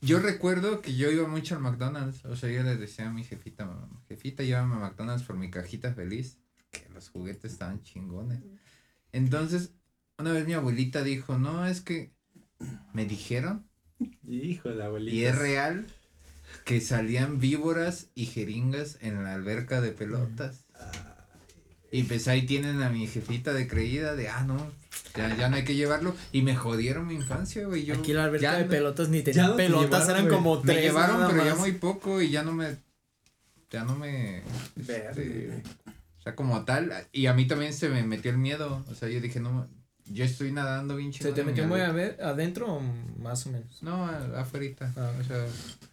yo recuerdo que yo iba mucho al McDonald's, o sea, yo le decía a mi jefita, jefita, llévame a McDonald's por mi cajita feliz, que los juguetes estaban chingones. Entonces, una vez mi abuelita dijo, no, es que me dijeron, hijo de la abuelita y es real, que salían víboras y jeringas en la alberca de pelotas. Y pues ahí tienen a mi jefita de creída de, ah, no, ya, ya no hay que llevarlo. Y me jodieron mi infancia, güey. Yo, Aquí la alberca ya de pelotas ni tenía no te pelotas, llevaron, eran como Me tres. llevaron, nada pero ya muy poco y ya no me. Ya no me. Verde. este, o sea, como tal. Y a mí también se me metió el miedo. O sea, yo dije, no. Yo estoy nadando bien ¿Se te metió muy a alberca. ver adentro o más o menos? No, a- afuerita. Ah. O sea,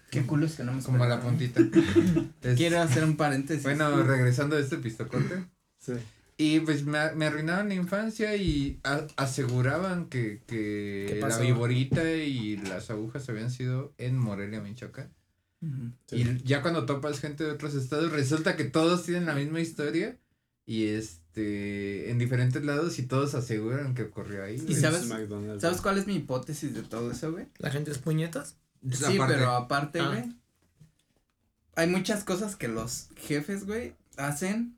Qué culo es que no me como a la puntita. [LAUGHS] Es- Quiero hacer un paréntesis. Bueno, regresando a este pistocorte. Sí. Y pues me, me arruinaron la infancia y a- aseguraban que, ¿Qué que la viborita y las agujas habían sido en Morelia, Michoacán. Y ya cuando topas gente de otros estados, resulta que todos tienen la misma historia y este en diferentes lados y todos aseguran que ocurrió ahí. ¿Y sabes-. ¿Sabes cuál es mi hipótesis de todo eso, güey? ¿La gente es puñetas? Sí, Aparte- pero aparte, Ah. güey. Hay muchas cosas que los jefes, güey, hacen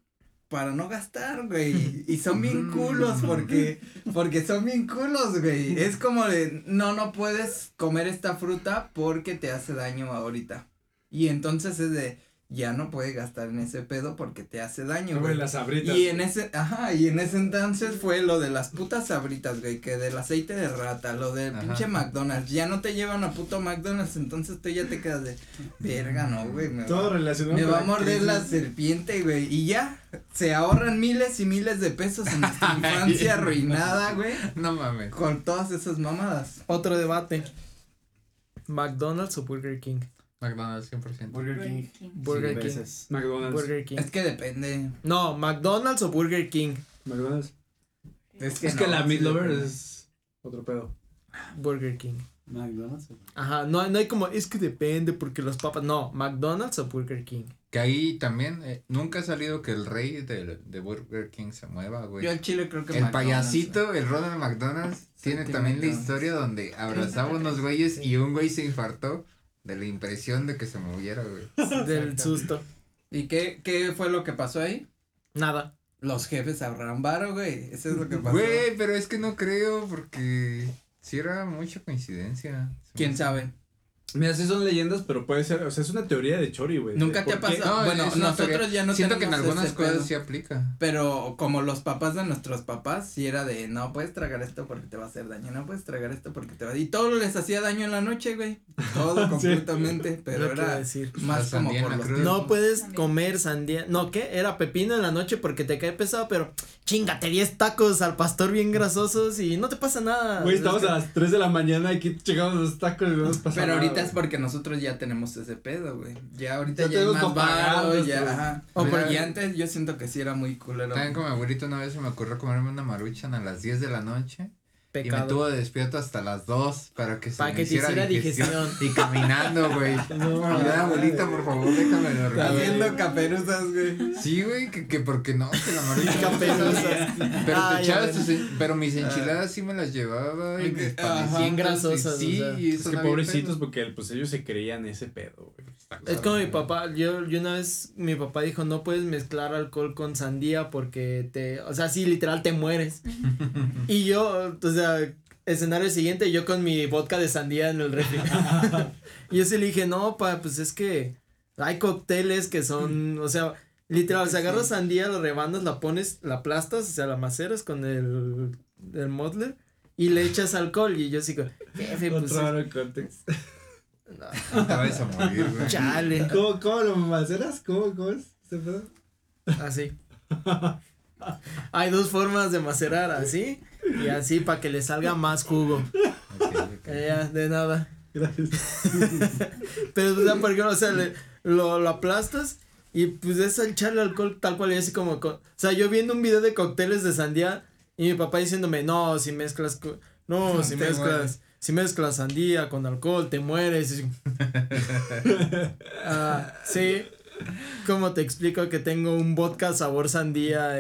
para no gastar, güey. [LAUGHS] Y son bien culos porque, porque son bien culos, güey. Es como de, no, no puedes comer esta fruta porque te hace daño ahorita. Y entonces es de, ya no puedes gastar en ese pedo porque te hace daño, Güey, güey. las abritas. Y en ese, ajá, y en ese entonces fue lo de las putas sabritas, güey, que del aceite de rata, lo del Ajá. pinche McDonald's, ya no te llevan a puto McDonald's, entonces tú ya te quedas de, verga, no, güey, me, Todo va, relacionado me con va a morder la serpiente, güey, y ya, se ahorran miles y miles de pesos en [LAUGHS] nuestra infancia arruinada, güey, No mames. con todas esas mamadas. Otro debate. ¿McDonald's o Burger King? McDonald's 100%. Burger King. Burger King. veces. McDonald's. Burger King. Es que depende, No, McDonald's o Burger King. McDonald's. es que Es que no, la sí Meat Lover depende. es otro pedo. Burger King. McDonald's. Ajá, no, no hay como, es que depende porque los papas. No, McDonald's o Burger King. Que ahí también eh, nunca ha salido que el rey de, de Burger King se mueva, güey. Yo al chile creo que El McDonald's, payasito, el Ronald McDonald's, tiene también la historia donde abrazaba unos güeyes y un güey se infartó de la impresión de que se moviera, güey. [LAUGHS] Del susto. ¿Y qué, qué fue lo que pasó ahí? Nada. Los jefes ahorran varo, güey. Eso es lo que pasó. Güey, pero es que no creo porque si era mucha coincidencia. ¿Quién sabe? Mira, sí son leyendas, pero puede ser, o sea, es una teoría de Chori, güey. Nunca te ha pasado. No, bueno, nosotros teoría. ya no Siento que en algunas ese cosas pedo. sí aplica. Pero como los papás de nuestros papás, sí era de, no puedes tragar esto porque te va a hacer daño, no puedes tragar esto porque te va a... Y todo les hacía daño en la noche, güey. Todo [LAUGHS] Sí. completamente, pero era decir. más La como por los... cruz. No puedes comer sandía. No, ¿qué? Era pepino en la noche porque te cae pesado, pero chingate 10 tacos al pastor bien grasosos y no te pasa nada. Güey, estamos Es a las 3 de la mañana y aquí checamos los tacos y no nos pasa Pero nada, ahorita es porque nosotros ya tenemos ese pedo, güey. Ya ahorita Ya ya, hay más varo, ya, ajá. O Pero por- y antes yo siento que sí era muy culero. También con mi abuelito una vez se me ocurrió comerme una maruchan a las 10 de la noche y me tuvo despierto hasta las 2 para que se Para me que te hiciera hiciera digestión. Y caminando, güey. [LAUGHS] Ya, abuelita, por favor, déjame dormir. Haciendo caperuzas, güey. Sí, güey, que, que porque no, que la maruchan. [LAUGHS] Caperuzas. [LAUGHS] Pero Ay, te echabas tus, pero mis enchiladas sí me las llevaba y mis. Bien grasosas, Sí, o sea. y Es eso que no pobrecitos porque pues ellos se creían ese pedo, güey. Está Es como mi papá, yo, yo una vez, mi papá dijo, no puedes mezclar alcohol con sandía porque te, o sea, sí, literal te mueres. y yo, o sea, escenario siguiente, yo con mi vodka de sandía en el refri. [LAUGHS] [LAUGHS] y yo sí le dije, no, pa, pues es que hay cócteles que son, o sea, literal, o sea, agarras sandía, la rebandas, la pones, la aplastas, o sea, la maceras con el, el modler y le echas alcohol. Y yo sigo, jefe, pues. Otro no, Te vas a morir, güey. chale. ¿Cómo, cómo lo maceras? ¿Cómo, cómo es? ¿Se puede? Así. Hay dos formas de macerar, así y así para que le salga más jugo. Eh, Ya, de nada. Gracias. [LAUGHS] Pero, o sea, por ejemplo, o sea, le- lo, lo aplastas y pues es echarle alcohol tal cual y así como, co- o sea, yo viendo un video de cócteles de sandía y mi papá diciéndome, no, si mezclas, co- no, si mezclas, mueres. si mezclas sandía con alcohol, te mueres. [LAUGHS] Ah, sí. ¿Cómo te explico que tengo un vodka sabor sandía?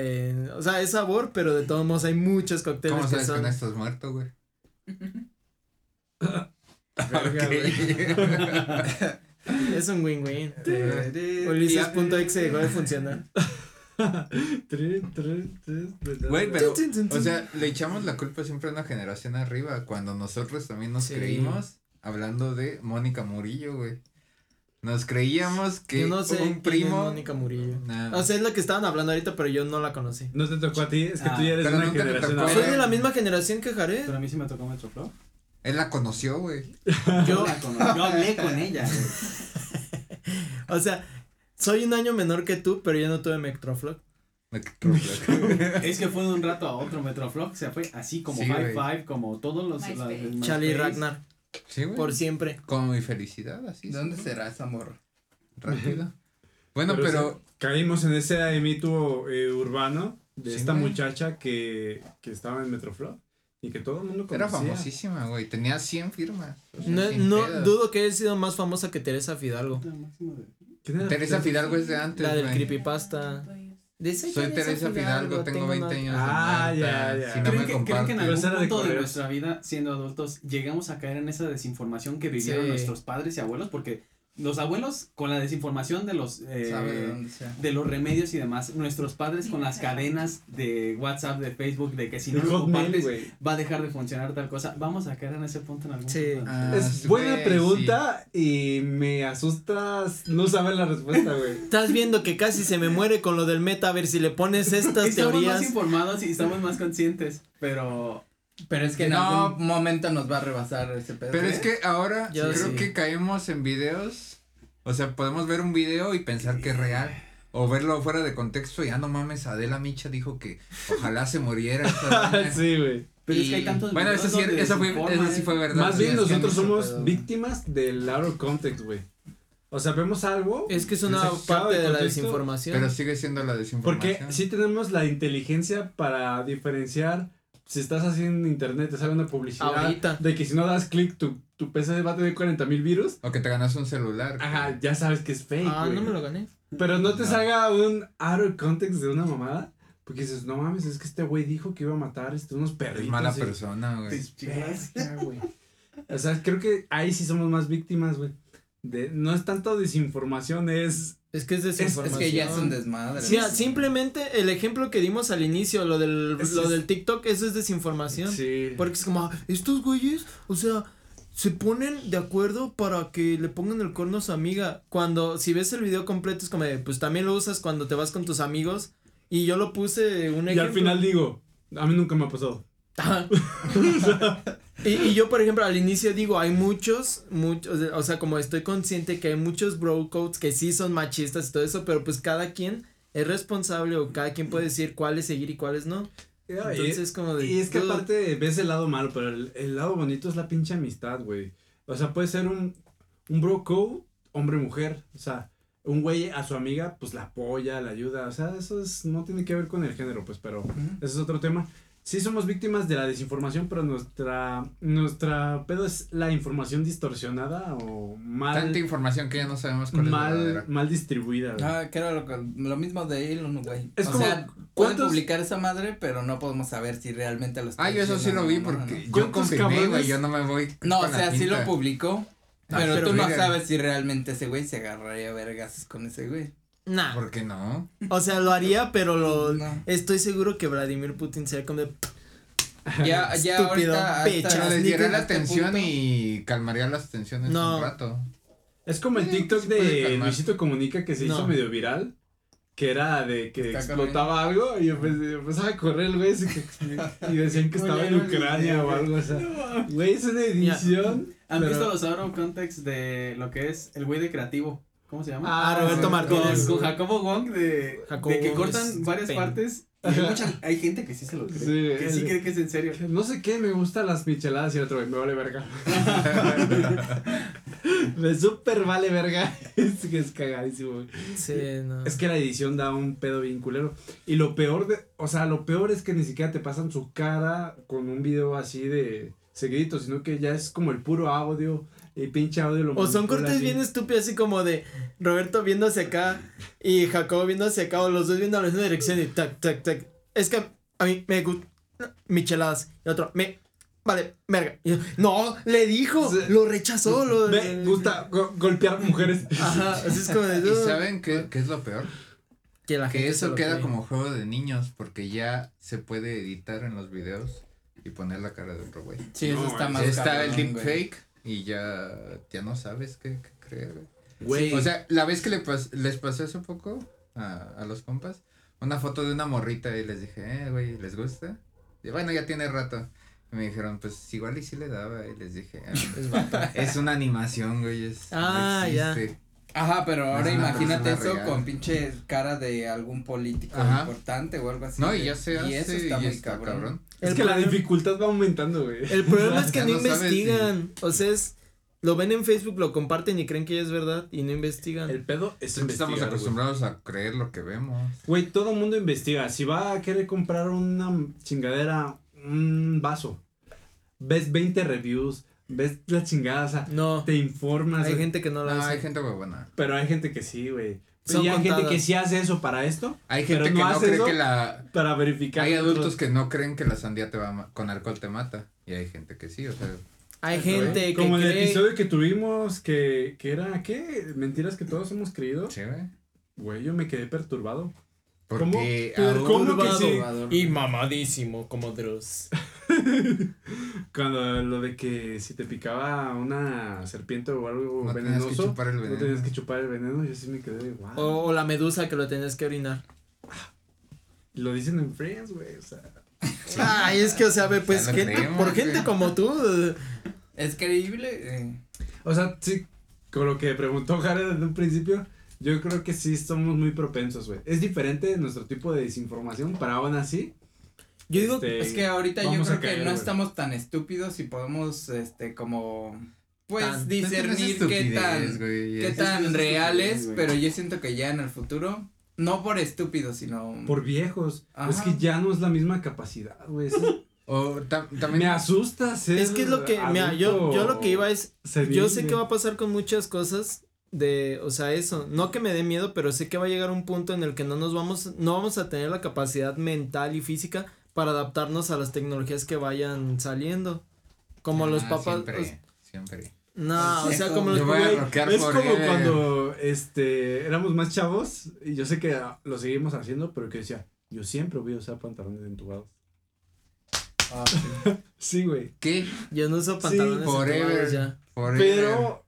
o sea, es sabor, pero de todos modos hay muchos cócteles ¿Cómo que sabes que son. no estás muerto, güey? Verga. Es un win-win. Y- Ulises.exe dejó de funcionar. Güey, pero, o sea, le echamos la culpa siempre a una generación arriba, cuando nosotros también nos Sí. creímos, hablando de Mónica Murillo, güey. Nos creíamos que Yo no sé un primo. Mónica Murillo. O sea, es la que estaban hablando ahorita, pero yo no la conocí. No te tocó a ti, es que Ah, tú ya eres pero una generación tocó. Soy de la misma generación que Jared. Pero a mí sí me tocó Metroflop. Él la conoció, güey. [LAUGHS] Yo, la yo hablé con ella, güey. [LAUGHS] O sea, soy un año menor que tú, pero yo no tuve Metroflog. [LAUGHS] Es que fue de un rato a otro Metroflop, o sea, fue así como Sí, High. Five, como todos los... La- Charlie. Ragnar, sí, güey. por siempre. Como mi felicidad, así. ¿Dónde sí, será esa morra? [LAUGHS] Rápido. Bueno, pero, sí, caímos en ese mito eh, urbano de Sí, esta güey. muchacha que, que estaba en Metroflop y que todo el mundo conocía. era famosísima, güey. Tenía 100 firmas. o sea, No, no pedos. dudo que haya sido más famosa que Teresa Fidalgo. Teresa Fidalgo es de antes, La del güey. creepypasta. De esa Soy Teresa Fidalgo, tengo 20 años. de Ah, muerta, ya, ya. Si no ¿Creen me que, creen que en algún de punto de, nuestra vida, siendo adultos, llegamos a caer en esa desinformación que vivieron Sí. nuestros padres y abuelos? Porque los abuelos, con la desinformación de los, eh, ¿Sabe de los remedios y demás, nuestros padres con las cadenas de WhatsApp, de Facebook, de que si no lo compartes güey. va a dejar de funcionar tal cosa, vamos a caer en ese punto en algún Sí. punto. Ah, Es sí, buena pregunta y me asustas no saber la respuesta, güey. [LAUGHS] Estás viendo que casi se me muere con lo del meta, a ver si le pones [LAUGHS] estas Estamos más teorías. informados y estamos más conscientes, pero Pero es que en No. algún momento nos va a rebasar ese pedo. Pero ¿eh? es que ahora [LAUGHS] Yo creo sí. que caemos en videos. O sea, podemos ver un video y pensar que es real. O verlo fuera de contexto y ah, no mames, Adela Micha dijo que ojalá se muriera. esta [LAUGHS] doña". sí, güey. pero es Y- que hay tantos Bueno, eso sí, eso fue, desinforman. eso sí fue verdad. Más sí, bien es nosotros somos puede. víctimas del out of context, güey. O sea, vemos algo. Es que es una parte de la contexto, desinformación. Pero sigue siendo la desinformación. Porque sí tenemos la inteligencia para diferenciar si estás haciendo en internet, te sale una publicidad Ahorita. de que si no das clic tu, tu PC va a tener 40 mil virus. O que te ganas un celular. Ajá, ya sabes que es fake. ah, güey. no me lo gané. Pero no te No. salga un out of context de una mamada. Porque dices, no mames, es que este güey dijo que iba a matar este, unos perritos. Es mala y- persona, güey. Bestia, güey. O sea, creo que ahí sí somos más víctimas, güey. De, no es tanto desinformación, es. Es que es Es, desinformación. es que ya es un desmadre. Mira, simplemente el ejemplo que dimos al inicio, lo del, Es- lo es- del TikTok, eso es desinformación. Sí. Porque es como, "Ah, estos güeyes, o sea, se ponen de acuerdo para que le pongan el cuerno a su amiga. Cuando, si ves el video completo, es como, de, pues también lo usas cuando te vas con tus amigos. Y yo lo puse un ejemplo. Y al final digo, a mí nunca me ha pasado. [LAUGHS] [LAUGHS] Y, y yo, por ejemplo, al inicio digo, hay muchos, muchos, o sea, como estoy consciente que hay muchos bro codes que sí son machistas y todo eso, pero pues cada quien es responsable o cada quien puede decir cuáles seguir y cuáles no. Entonces, como de. Y es que aparte ves el lado malo, pero el, el lado bonito es la pinche amistad, güey. O sea, puede ser un, un bro code, hombre-mujer. O sea, un güey a su amiga, pues la apoya, la ayuda. O sea, eso es, no tiene que ver con el género, pues, pero Ujú. ese es otro tema. Sí somos víctimas de la desinformación, pero nuestra, nuestra pedo es la información distorsionada o mal, Tanta información que ya no sabemos cuál es mal, mal distribuida. güey. Ah, que era lo, lo mismo de Elon, güey. Es o como, sea, pueden ¿cuántos- publicar esa madre, pero no podemos saber si realmente lo está Ah, yo eso sí lo vi no, porque ¿no? yo ¿Cuántos confirmé, güey, yo no me voy No, o sea, sí lo publicó, Ah, pero, pero tú no sabes si realmente ese güey se agarraría vergas con ese güey. Nah. ¿Por qué no? O sea, lo haría, pero lo. No. Estoy seguro que Vladimir Putin sería como de. Ya, ya [LAUGHS] Estúpido, ahorita. pecho. les diera la atención y calmaría las tensiones No. un rato. Es como el TikTok de. Luisito Comunica que se No. hizo medio viral. Que era de que Está explotaba algo y empe- empezaba a correr el güey y decían que [LAUGHS] estaba en Ucrania o algo. O sea, güey, es una edición. ¿Han pero- visto los of context de lo que es el güey de creativo? ¿Cómo se llama? Ah, Roberto sí, Martínez. Con, con Jacobo Wong de, Jacobo de que cortan varias pen. partes. Y hay, [LAUGHS] mucha- hay gente que sí se lo cree. Sí, que sí cree que es en serio. No sé qué, me gustan las micheladas y el otro güey, me vale verga. [LAUGHS] me super vale verga. [LAUGHS] es que es cagadísimo, güey. Sí, no. Es que la edición da un pedo bien culero. Y lo peor de, o sea, lo peor es que ni siquiera te pasan su cara con un video así de seguidito, sino que ya es como el puro audio. Y pinche audio lo O son cortes así. bien estúpidos, así como de Roberto viendo hacia acá y Jacobo viendo hacia acá, o los dos viendo a la misma dirección y tac, tac, tac. Es que a mí me gustan micheladas. Y otro, me. Vale, verga. Y yo, no, le dijo, Sí. lo rechazó. Lo, Me gusta go- golpear mujeres. Ajá, así es como de. ¿Y saben qué, qué es lo peor? Que, la Que gente se eso queda cree. como juego de niños porque ya se puede editar en los videos y poner la cara de otro güey. Sí, eso está es- más Está el cabrón, deepfake y ya, ya no sabes qué, qué creer, güey. Güey. O sea, la vez que le pas- les pasé hace poco a, a los compas, una foto de una morrita y les dije, eh, güey, ¿les gusta? Y bueno, ya tiene rato. Y me dijeron, pues igual y sí le daba. Y les dije, "Ah, [LAUGHS] Es una animación, güey. Es, no Ah, ya. Existe". Ajá, pero ahora imagínate eso real. con pinche cara de algún político Ajá. importante o algo así. No, y ya se hace Y eso y está muy está cabrón. cabrón. es el que la dificultad va aumentando, güey. El problema [LAUGHS] es que no no sabes si- investigan. O sea, es. Lo ven en Facebook, lo comparten y creen que ya es verdad y no investigan. El pedo es que estamos acostumbrados a creer lo que vemos. Güey, todo el mundo investiga. Si va a querer comprar una chingadera, un vaso, ves 20 reviews, ves la chingada, o sea, No, te informas. hay gente que no lo No, hace. hay gente buena. Pero hay gente que sí, güey. Son y hay gente que sí hace eso para esto, Hay gente no que no hace cree eso. que la... para verificar. Hay otros- adultos que no creen que la sandía te va a ma- con alcohol te mata. Y hay gente que sí, o sea... Hay gente que Como el cree. episodio que tuvimos que, que era, ¿qué? Mentiras que todos hemos creído. Sí, güey. Güey, yo me quedé perturbado. Porque Pero aún- ¿cómo que sí? Y mamadísimo como Dross. [LAUGHS] Cuando lo de que si te picaba una serpiente o algo no tenías que venenoso, chupar el no veneno. tenías que chupar el veneno, yo sí me quedé, wow. O, o la medusa que lo tenías que orinar. Lo dicen en Friends, güey, o sea. [LAUGHS] Ay, es que, o sea, ve, pues gente, creemos, por gente güey. como tú. Es creíble. eh, O sea, sí, con lo que preguntó Jared desde un principio, yo creo que sí somos muy propensos, güey. Es diferente nuestro tipo de desinformación, pero aún así. Yo digo, este, Es que ahorita yo creo a que no estamos tan estúpidos y podemos, este, como, pues, Tan- discernir qué tan, güey, qué es- tan es reales, pero yo siento que ya en el futuro, no por estúpidos, sino Por viejos. Ajá. Es que ya no es la misma capacidad, güey. [LAUGHS] O tam- también... Me asusta ser. es que es lo que, mira, yo, yo lo que iba es, yo sé que va a pasar con muchas cosas de, o sea, eso, no que me dé miedo, pero sé que va a llegar un punto en el que no nos vamos, no vamos a tener la capacidad mental y física para adaptarnos a las tecnologías que vayan saliendo. Como los Ah, papás, Siempre, siempre. no, o sea, como los rockear es como cuando este éramos más chavos y yo sé que lo seguimos haciendo, pero que decía, yo siempre voy a usar pantalones entubados. Ah, sí. [LAUGHS] Sí, güey. ¿Qué? yo no uso pantalones forever. entubados ya. Forever. Pero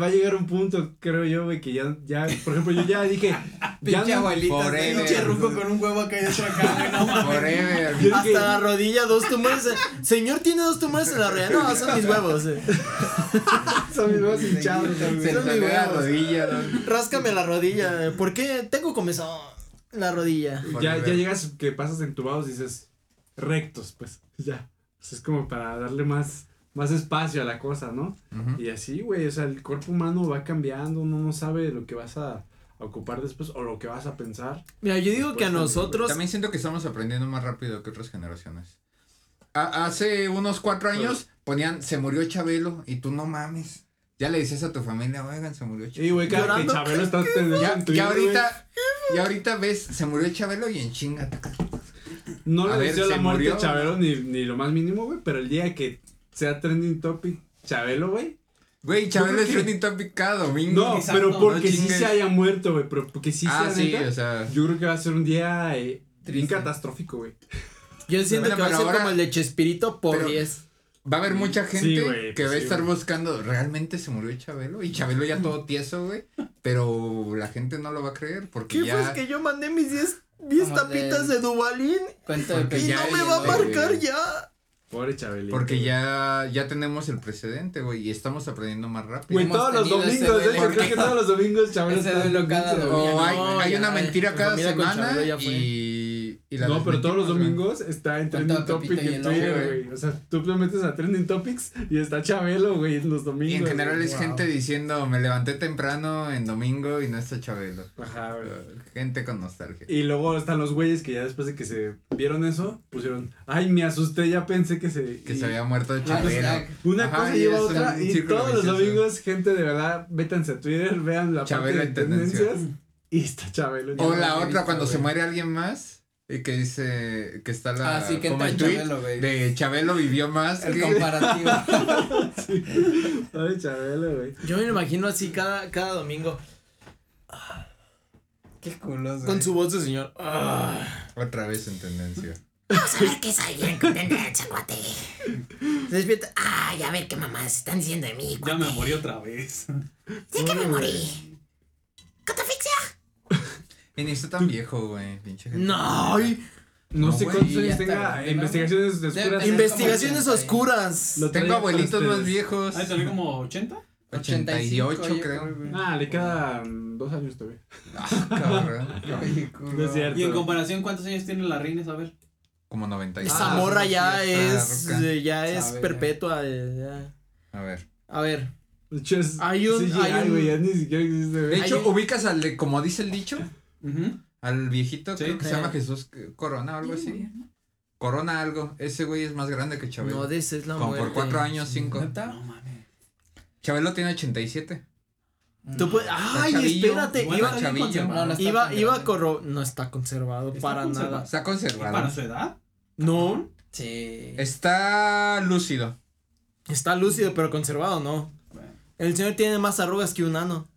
va a llegar un punto, creo yo, güey, que ya, ya, por ejemplo, yo ya dije, [LAUGHS] ya pinche abuelita, pinche ruco con un huevo acá y otro acá, güey, no mames. Forever. Es que- Hasta la rodilla, dos tumores. eh, Señor tiene dos tumores en la rodilla. No, son mis huevos. eh. [LAUGHS] son mis huevos hinchados, Se Son mis la huevos. rodilla. ¿no? Ráscame la rodilla. eh, ¿Por qué? Tengo comezón. La rodilla. Ya, ya llegas que pasas entubados y dices, rectos, pues, ya. Pues es como para darle más, más espacio a la cosa, ¿no? Y así, güey, o sea, el cuerpo humano va cambiando, uno no sabe lo que vas a, a ocupar después o lo que vas a pensar. Mira, yo digo que a nosotros. También siento que estamos aprendiendo más rápido que otras generaciones. A- hace unos cuatro años ponían, se murió Chabelo y tú no mames. Ya le dices a tu familia, oigan, se murió Chabelo. Y, güey, cada que. Chabelo está Ya, en ya ahorita, ya ahorita ves, se murió Chabelo y en chinga. no a le deseo la se muerte murió. a Chabelo ni, ni lo más mínimo, güey, pero el día que sea trending topic Chabelo, güey. Güey, Chabelo es que- trending topic cada domingo. No, Exacto, pero no porque sí se haya muerto, güey, pero porque sí ah, sea sí, neta, o sea. yo creo que va a ser un día eh, bien catastrófico, güey. Yo siento Bueno, que va a ser ahora- como el de Chespirito por pero- 10. Va a haber mucha gente que pues va a sí, estar buscando, ¿realmente se murió Chabelo? Y Chabelo ya todo tieso, güey. Pero la gente no lo va a creer porque ¿Qué ya... fue? Es que yo mandé mis 10 10 Como tapitas de Dubalín Cuento de Porque y ya no me va a marcar ya. Pobre Chabelito. Porque ya, ya tenemos el precedente, güey, y estamos aprendiendo más rápido. Güey, Hemos todos los tenido ese domingos, duelo. ¿eh? Creo que todos los domingos Chabelo Ese está duelo cada domingo. O hay, no, hay ya, una mentira la cada comida con semana Chabelo ya fue. y, y la No, pero todos los güey. domingos está en Trending Pepito Topic y en Twitter, ojo, güey. O sea, tú te metes a Trending Topics y está Chabelo, güey, en los domingos. Y en general güey. es Wow. gente diciendo, me levanté temprano en domingo y no está Chabelo. Ajá, güey. Gente con nostalgia. Y luego están los güeyes que ya después de que se vieron eso, pusieron, ay, me asusté, ya pensé que se... Que y se había muerto Chabelo. Una Ajá, cosa lleva a otra y todos los domingos, gente de verdad, métanse a Twitter, vean la Chabelo parte de en tendencia. tendencias y está Chabelo. en O la otra, cuando se muere alguien más y que dice que está la... Ah, sí, que como entra el tweet Chabelo, güey. de Chabelo vivió más El que... comparativo. [LAUGHS] Ay, Chabelo, güey. Yo me lo imagino así cada, cada domingo. Qué culos, güey. Con su voz de señor. Ah. Otra vez en tendencia. Vamos a ver qué soy bien con tendencia, cuate. Se despierta. Ay, a ver qué mamás están diciendo de mí, Ya cuate. me morí otra vez. Sí que me morí. Y ni está tan viejo, güey. Pinche gente. No, ay, No, No, sé güey, cuántos años tenga investigaciones Debe oscuras. investigaciones como 80 oscuras. Lo Tengo abuelitos más viejos. Ah, salió como 80. 88 yo creo. Ah, le quedan dos años todavía. Ah, cabrón. [LAUGHS] No es cierto. Y en comparación, ¿cuántos años tiene la reina Isabel? Como 96. Esa Ah, morra ya es, eh, ya es Sabe, perpetua. ya. A ver. A ver, De hecho, es Hay un- CGI, hay un- güey, ya ni siquiera existe, De hecho, Hay ubicas al de, como dice el dicho, Al viejito, Sí. creo que se llama Jesús Corona o algo así. Corona algo. Ese güey es más grande que Chabelo. no desees la como muerte. por cuatro años, cinco. ¿Neta? No mames. Chabelo tiene 87. Tú puedes- Ay, chavillo, espérate. bueno, Iba, chavillo. conservado. No, iba, iba a corro. No está conservado Está para conservado. nada. Está ¿Y para conservado. su edad? No. Sí. Está lúcido. Está lúcido, pero conservado, no. Bueno, El señor tiene más arrugas que un ano.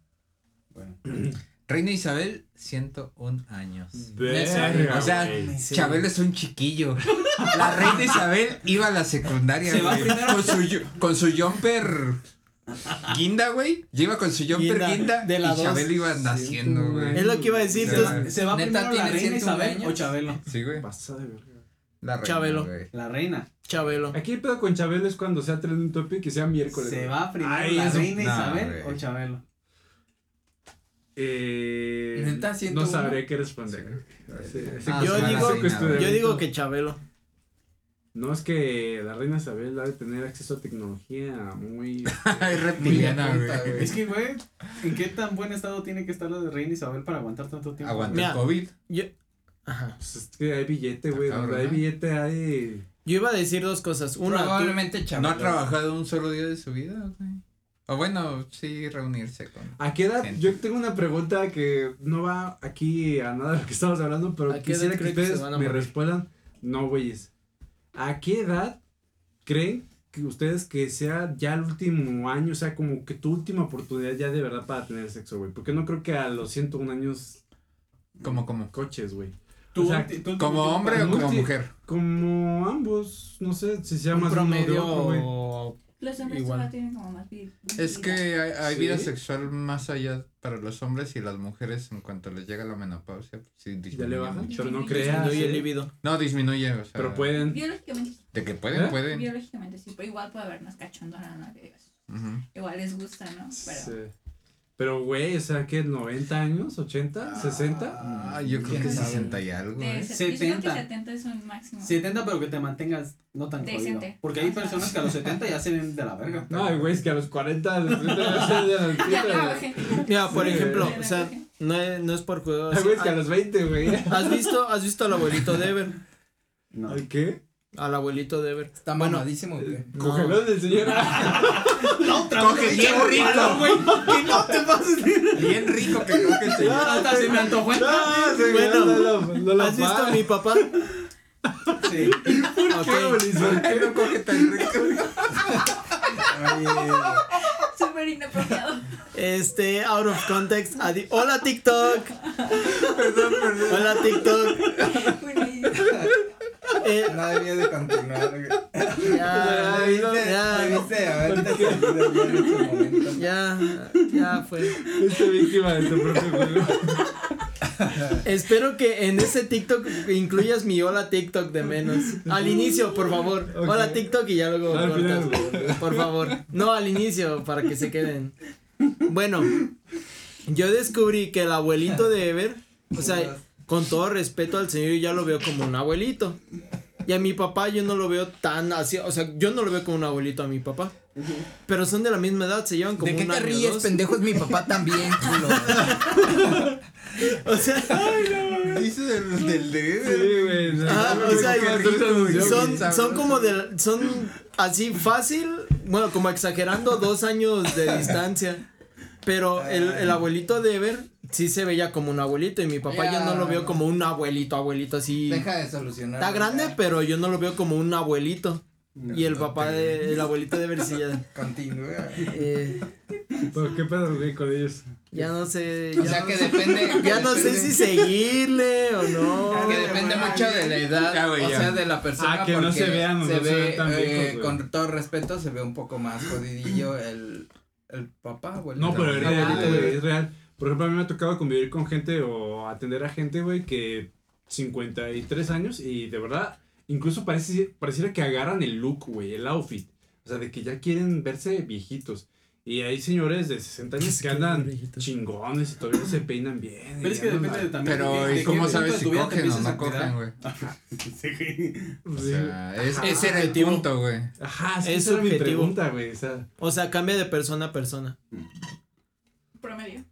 bueno. [CLEARS THROAT] Reina Isabel, 101 años. Verga, O sea. Sí. Chabelo es un chiquillo. La reina Isabel iba a la secundaria, Se va güey, con su con su jumper guinda, güey. Lleva con su jumper Guinda, guinda, de la y Chabelo iba naciendo, güey. Es lo que iba a decir. Sí, tú- güey. ¿Se va ¿Neta primero la reina 101 Isabel o? Chabelo? Sí, güey. Pasa de verga. La reina, Chabelo. güey. La reina. Chabelo. Aquí el pedo con Chabelo es cuando sea trending topic y sea miércoles. ¿Se güey. va primero Ay, la reina no, Isabel güey. o Chabelo? Eh, ¿Neta no 101? sabré qué responder. Sí, sí, Ah, Yo digo- reina, cuestionamiento. güey. Yo digo que Chabelo. No, es que la reina Isabel ha de tener acceso a tecnología muy... [LAUGHS] Es reptiliana, güey. Es que, güey, ¿en qué tan buen estado tiene que estar la de reina Isabel para aguantar tanto tiempo? Aguanta Mira. el COVID. Yo. Ajá. Pues es que hay billete, güey. Ah, Donde hay billete hay... Yo iba a decir dos cosas. Una, tú- Probablemente No Chabelo. ha trabajado un solo día de su vida, güey. O bueno, sí reunirse con. ¿A qué edad? Gente. Yo tengo una pregunta que no va aquí a nada de lo que estamos hablando, pero ¿A qué edad quisiera que que ustedes a me respondan. No, güeyes. ¿A qué edad creen que ustedes que sea ya el último año, o sea, como que tu última oportunidad ya de verdad para tener sexo, güey? Porque no creo que a los 101 años Como, como. coches, güey. ¿Tú, O sea, tú- tú- ¿Como tú- hombre o como mujer? Como ambos, no sé si sea un más uno de promedio. otro. Los hombres Igual. solo tienen como más vida. Es que hay, hay ¿Sí? vida sexual más allá para los hombres y las mujeres en cuanto les llega la menopausia. pues, Sí, Ya disminuye le bajan, mucho. pero no Disminuye creas. Disminuye el ¿eh? libido. No, disminuye, o sea. Pero pueden. Biológicamente, De que pueden, ¿Eh? pueden. biológicamente sí, pero igual puede haber más cachondona, ¿no? Que digas, Ujú. igual les gusta, ¿no? Pero Sí. Pero, güey, o sea, que 90 años, 80, 60. Ah, yo creo que ¿Quién sabe? 60 y algo. de ¿eh? se- yo creo que 70. 70 es un máximo. 70, pero que te mantengas no tan jodido. Decente. Porque hay personas que a los 70 ya se ven de la verga. [LAUGHS] No, hay güeyes que a los 40, a los 30 ya se pito, güey. trabajé. Mira, por Sí, ejemplo, güey. o sea, no es, no es por juego. Hay güeyes que a los 20, güey. ¿Has visto, has visto al abuelito de Ever? No. ¿Al qué? Al abuelito de Ever. Está Bueno, mamadísimo, güey. No. Cogelón del señor. [LAUGHS] Coge bien rico. Que no te pases Bien rico que coge el señor. Hasta se me antojó entrar. No, sí, Bueno, no lo- no lo ¿Has visto a mi papá? Sí. [LAUGHS] Ok. ¿Qué, güey? ¿Por qué? No coge tan rico. Súper inapropiado. Este, out of context. adi- Hola TikTok. Perdón, perdón. Hola TikTok. Eh, No de continuar, ya, Debiste, ya, debiste haberte salido ya en ese momento. ya, ya fue. Esta víctima de tu propio juego. Espero que en ese TikTok incluyas mi hola TikTok de menos. Al inicio, por favor. Hola TikTok y ya luego Al cortas. final. Por favor. No, al inicio, para que se queden. Bueno, yo descubrí que el abuelito de Ever, o sea, con todo respeto al señor, yo ya lo veo como un abuelito. Y a mi papá yo no lo veo tan así, o sea, yo no lo veo como un abuelito a mi papá. Pero son de la misma edad, se llevan como ¿De qué un te año, ríes, dos. pendejo? Es mi papá también, culo. [LAUGHS] O sea, Dice del, del de Sí, güey. Ah, no, o sea, rico, son, son como de, son así fácil, bueno, como exagerando dos años de distancia. Pero el, el abuelito de Ever sí se veía como un abuelito y mi papá ya, Ya. no lo veo como un abuelito, abuelito así. Deja de solucionar. Está grande, pero yo no lo veo como un abuelito. Y el no papá te- de, el abuelito de ya, [LAUGHS] Continúa. eh, Pero, ¿Qué pedo, güey, con ellos? ya no sé. O ya sea no que depende. [LAUGHS] Ya no sé depende- si seguirle o no. Que depende mucho de la edad, Ya, güey, o sea, de la persona. Ah, que no porque se vean o se no se ve, tan eh, con todo respeto, se ve un poco más jodidillo el, el papá, abuelito. No, pero es Ah, real, güey. güey, es real. Por ejemplo, a mí me ha tocado convivir con gente o atender a gente, güey, que 53 años y de verdad, incluso parece, pareciera que agarran el look, güey, el outfit. O sea, de que ya quieren verse viejitos. Y hay señores de 60 años que andan viejitos. chingones y todavía se peinan bien. Pero es que depende de también. Pero, de ¿y de cómo sabes si cogen o no cogen, güey? [LAUGHS] Sí. O sea, es, Ajá. ese era el punto, güey. Ajá, sí, Es esa era mi pregunta, güey. O sea, O sea, cambia de persona a persona. Promedio.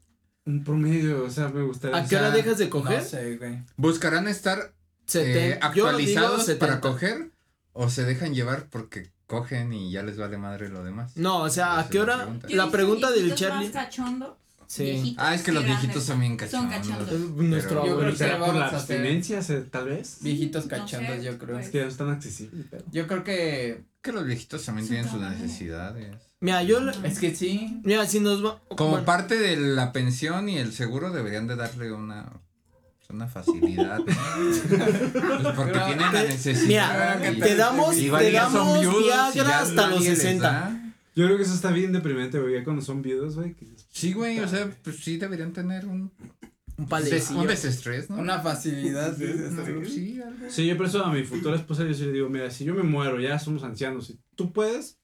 Un promedio, o sea, me gustaría. ¿A qué hora dejas de coger? No sé, güey. ¿Buscarán estar Seten- eh, actualizados 70. para coger o se dejan llevar porque cogen y ya les vale madre lo demás? No, o sea, ¿a qué hora? pregunta. La pregunta del Charlie. Más cachondos, Sí. viejitos Ah, es que los viejitos son bien Son cachondos. cachondos. Eh, Nuestro Pero- Yo creo abuelo. que ¿Será por vamos la a hacer abstinencia, se- tal vez? Viejitos No sé, cachondos, yo creo. pues. Es que no están accesibles, pero. Yo creo que. Que los viejitos también Sí, tienen sus necesidades. Mira, yo. Es que sí. Mira, si nos va. Como bueno, parte de la pensión y el seguro deberían de darle una una facilidad. ¿no? [LAUGHS] Pues porque Pero, tienen la necesidad. mira, te damos, te ya damos viudos y Viagra ya hasta los nadie les 60. da. Yo creo que eso está bien deprimente, güey, ya cuando son viudos, güey. Sí, güey, o sea, pues sí deberían tener un, Un palecillo. un desestrés, ¿no? Una facilidad. güey. sí, algo. Sí, yo por eso a mi futura esposa yo sí le digo, mira, si yo me muero, ya somos ancianos, si tú puedes,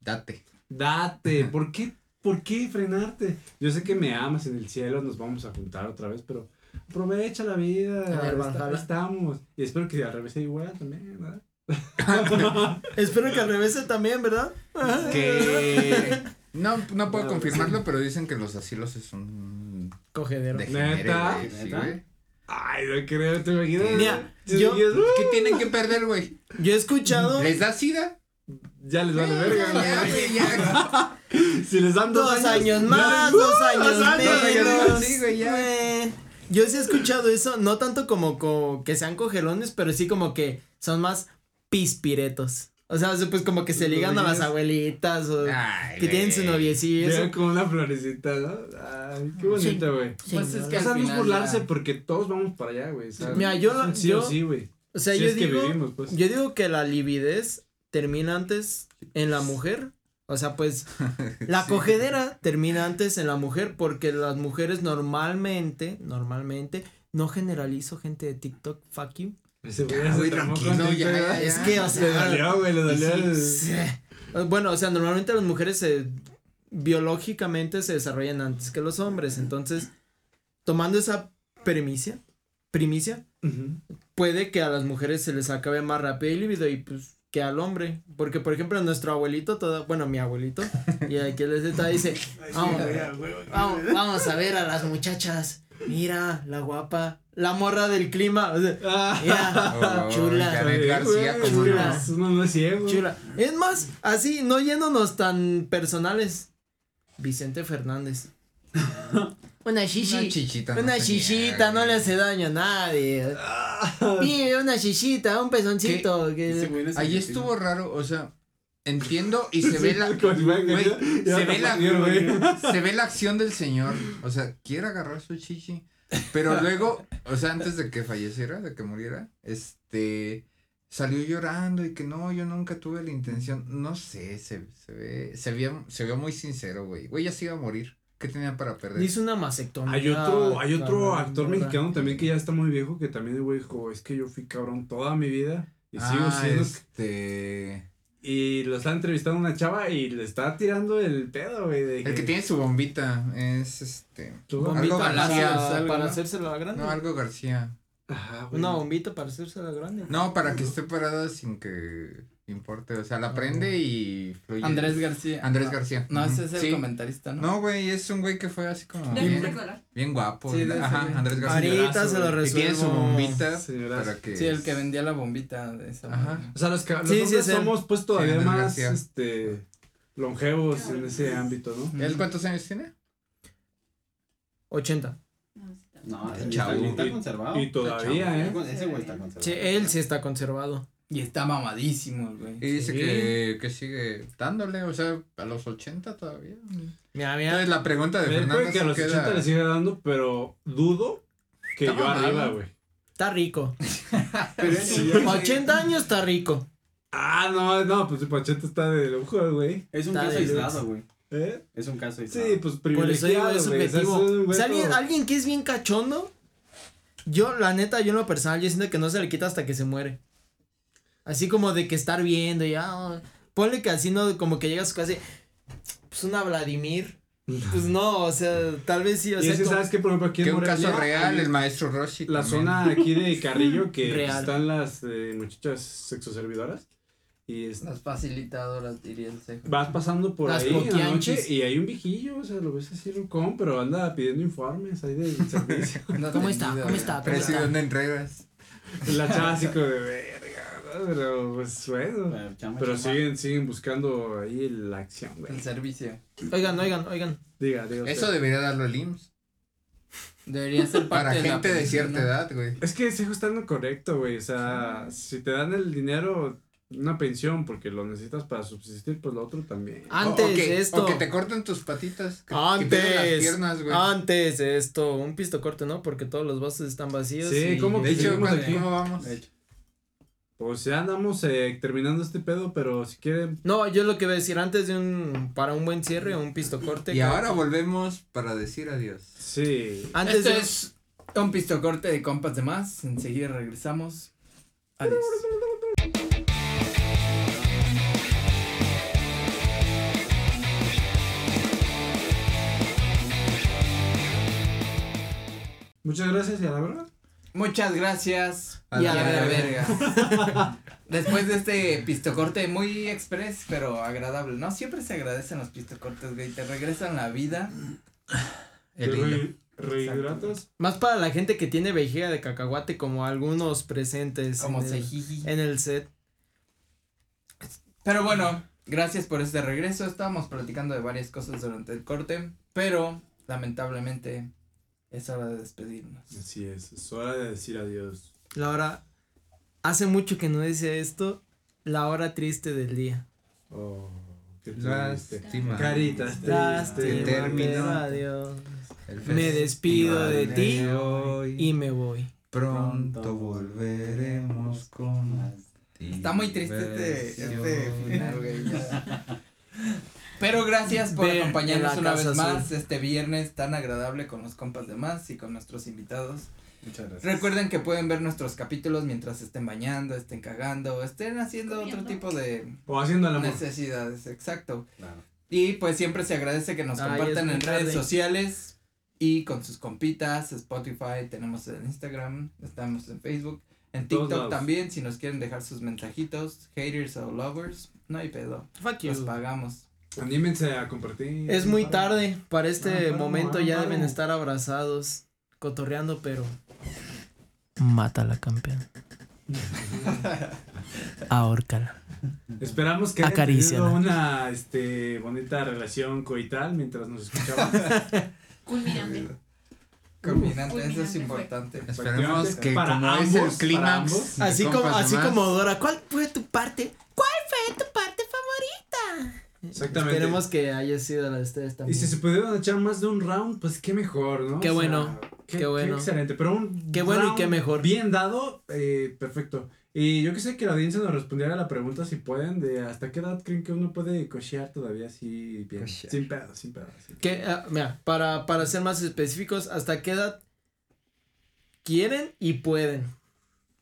Date. date. ¿Por qué? ¿Por qué frenarte? Yo sé que me amas en el cielo, nos vamos a juntar otra vez, pero aprovecha la vida. Está- estamos. Y espero que al revés sea igual también, ¿verdad? [LAUGHS] Espero que al revés sea también, ¿verdad? Que [LAUGHS] no, no puedo confirmarlo, pero dicen que los asilos es un Cogedero. ¿Neta? güey, ¿Neta? güey. Ay, no creo, te imaginas. Mira, yo- ¿Qué tienen que perder, güey? Yo he escuchado ¿Les da sida? Ya les vale verga, Ya, güey. güey, ya. [LAUGHS] Si les dan dos años más, dos años dos años, menos. sí, güey, ya. Eh, Yo sí he escuchado eso, no tanto como, como que sean cogelones, pero sí como que son más pispiretos. O sea, pues como que se ligan a las abuelitas o Ay, que tienen su noviecillo y eso. Llegan con una florecita, ¿no? Ay, qué bonito, güey. Pues es que O sea, no es burlarse ya- porque todos vamos para allá, güey. Mira, yo un sí yo- o sí, güey. O sea, Si yo es que digo, vivimos, pues. yo digo que la lividez termina antes en la mujer. O sea, pues [LAUGHS] la Sí. cogedera termina antes en la mujer porque las mujeres normalmente, normalmente, no generalizo gente de TikTok, fuck you. Ya se güey, tranquilo, ya. Es que, o Le sea, dolió, güey, le dolió. sí. Bueno, o sea, normalmente las mujeres se biológicamente se desarrollan antes que los hombres. Entonces, tomando esa premisa, primicia, puede que a las mujeres se les acabe más rápido el líbido y pues que al hombre. Porque, por ejemplo, nuestro abuelito, toda, bueno, mi abuelito, y aquí les está, dice, vamos, vamos, vamos a ver a las muchachas. Mira, la guapa, la morra del clima. o sea, Ah, mira, Oh, chula. García, güey, ¿cómo no? chula. No es ciego. Chula. Es más, así, no yéndonos tan personales. Vicente Fernández. [LAUGHS] Una shishi. Una chichita. no Una chichita, no le hace daño a nadie. Pide una chichita, un pezoncito. que- Ahí estuvo raro, o sea, entiendo y se ve la se ve la [LAUGHS] se ve la acción del señor, o sea, quiere agarrar su chichi, pero luego, o sea, antes de que falleciera, de que muriera, este salió llorando y que no, yo nunca tuve la intención. No sé, se, se ve, se veía, se vio muy sincero, güey. Güey, ya se iba a morir. ¿Qué tenía para perder? Hizo una mastectomía. Hay otro, hay otro cabrón, actor ¿verdad? mexicano también que ya está muy viejo que también el güey dijo, es que yo fui cabrón toda mi vida y sigo Ah, siendo. este... Y lo está entrevistando una chava y le está tirando el pedo, güey. de El que tiene su bombita es este... Algo Bombita para, García, algo, para ¿no? hacérsela grande. No, algo García. Ajá, güey. Una bombita para hacérsela grande. No, para que esté parada sin que importe. O sea, la prende y fluye. Andrés García. Andrés No, García. No, ese es el Sí. comentarista, ¿no? No, güey, es un güey que fue así como bien, bien guapo. Sí, Ajá. Andrés García. Ahorita se lo Y resuelvo. tiene su bombita para que... Sí, el que vendía la bombita de esa Ajá. O sea, los, que, los Sí, sí, somos pues todavía más García. este longevos en ese ámbito, ¿no? ¿Él cuántos años tiene? 80. No, está- No, chavo. Y- conservado. y todavía. ¿eh? Ese güey está conservado. Sí, él sí está conservado. Y está mamadísimo, el güey. Y dice Sí. que, que sigue dándole, o sea, a los 80 todavía. Mira, mira. Entonces la pregunta de Fernando puede que a los queda... 80 le siga dando, pero dudo que Está yo mamado. arriba, güey. Está rico. [LAUGHS] Pero Sí. 80 años está rico. Ah, no, no, pues el Pacheta está de lujo, güey. Es un Está caso aislado, güey. ¿Eh? Es un caso aislado. Sí, pues Por eso digo, privilegiado, es. O sea, subjetivo. es un O sea, güey alguien, alguien que es bien cachondo, yo, la neta, yo en lo personal, yo siento que no se le quita hasta que se muere. Así como de que estar viendo, ya. oh, ponle que así, no, como que llega a su casa y, pues una Vladimir. Pues no, o sea, tal vez sí, o Y sea, es que, como- ¿sabes qué? Por ejemplo, aquí en Que un Morelia, caso real, hay el maestro Rossi. La también. zona aquí de Carrillo, que Real. están las eh, muchachas sexoservidoras. Y es- Las facilitadoras, diría el cejo. vas pasando por Las ahí en la noche y hay un viejillo, o sea, lo ves así rucón, pero anda pidiendo informes ahí del [LAUGHS] servicio. ¿Cómo está? ¿Cómo está? ¿Cómo está? Presidente Entregas. la chava así como de ¿no? Pero pues bueno. Pero, chamba, Pero chamba. siguen, siguen buscando ahí la acción, güey. El servicio. Oigan, oigan, oigan. Diga, diga. Eso usted. debería darlo el IMSS. Debería ser parte Para de la gente de cierta edad, güey. Es que ese está en lo correcto, güey. O sea, si te dan el dinero, una pensión, porque lo necesitas para subsistir, pues lo otro también. Antes o, o que, esto. O que te corten tus patitas. Que, que las Antes, piernas, güey. antes esto, un pisto corte, ¿no? Porque todos los vasos están vacíos. Sí, y- ¿cómo de hecho. ¿cómo vamos? De hecho. Pues ya andamos eh, terminando este pedo, pero si quieren. No, yo lo que voy a decir antes de un, para un buen cierre, un pisto corte. Y ahora volvemos para decir adiós. Sí. Antes Esto de, es un pistocorte de compas de más. Enseguida regresamos. Adiós. Muchas gracias y a la verdad. Muchas gracias. A Y a la verga. [LAUGHS] Después de este pistocorte muy express, pero agradable. No, siempre se agradecen los pistocortes, güey. Te regresan la vida. El más para la gente que tiene vejiga de cacahuate como algunos presentes Como en, el, en el set. Pero bueno, gracias por este regreso. Estábamos platicando de varias cosas durante el corte, pero lamentablemente es hora de despedirnos. Así es, es hora de decir adiós. La hora, hace mucho que no dice esto, la hora triste del día. Oh, qué Lástima. triste. Caritas Lástima, tristes. terminó. pero adiós. Me despido de ti hoy. Y me voy. Pronto volveremos con más Está muy triste este, este final, güey. [LAUGHS] Pero gracias por acompañarnos una vez más Azul. este viernes tan agradable con los compas de más y con nuestros invitados. Muchas gracias. Recuerden que pueden ver nuestros capítulos mientras estén bañando, estén cagando, estén haciendo otro tipo de O haciendo el amor. necesidades, exacto. Claro. Y pues siempre se agradece que nos Ay, compartan en redes tarde. sociales y con sus compitas, Spotify, tenemos en Instagram, estamos en Facebook, en Todos TikTok lados. también, si nos quieren dejar sus mensajitos, haters o lovers, no hay pedo, Fuck you. los pagamos. Anímense a compartir. Es muy tarde, para este Ah, vamos, momento ah, ya vamos. deben estar abrazados, cotorreando, pero... Mátala, campeón. Ahórcala. Esperamos que Acaríciala. tenido una este, bonita relación coital mientras nos escuchaban. [LAUGHS] Culminante. Combinante, eso es Culminante importante. Esperemos que Para como ambos, es el clímax. Así como, así como Dora, ¿cuál fue tu parte? ¿Cuál fue tu parte favorita? Exactamente. Esperemos que haya sido la de ustedes Y también. si se pudieron echar más de un round, pues qué mejor, ¿no? Qué O sea, bueno. Qué, Qué bueno. qué excelente, pero un Qué bueno y qué mejor. Bien dado, eh, perfecto. Y yo quisiera que la audiencia nos respondiera a la pregunta si pueden, de hasta qué edad creen que uno puede cochear todavía así bien. Cochear. Sin pedo, sin pedo. Que, ah, mira, para, para ser más específicos, ¿hasta qué edad quieren y pueden?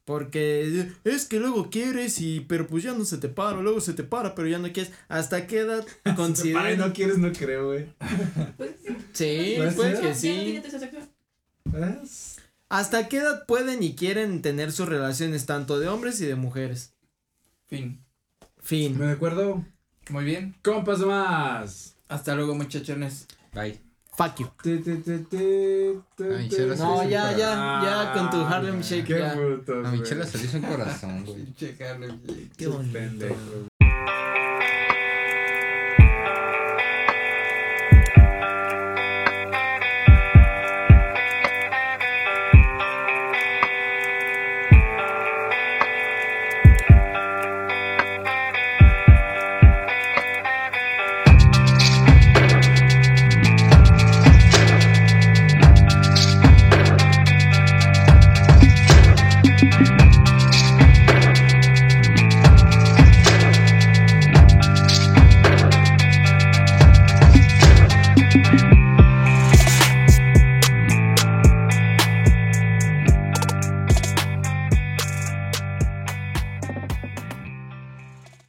Porque es que luego quieres y pero pues ya no se te para, luego se te para, pero ya no quieres. ¿Hasta qué edad [LAUGHS] consideran? no quieres, no creo, güey. Pues sí. Sí, ¿Puede puede ser? que sí. ¿Ves? ¿Hasta qué edad pueden y quieren tener sus relaciones tanto de hombres y de mujeres? Fin. Fin. Me acuerdo. Muy bien. Compas más. Hasta luego, muchachones. Bye. Fuck you. Te, te, te, te, te, A mi te. chela se No, ya, para- ya, ya con tu Harlem Shake Qué ya. brutos, A mi chela se le hizo un corazón, güey. Pinche Harlem Shake. Qué bonito.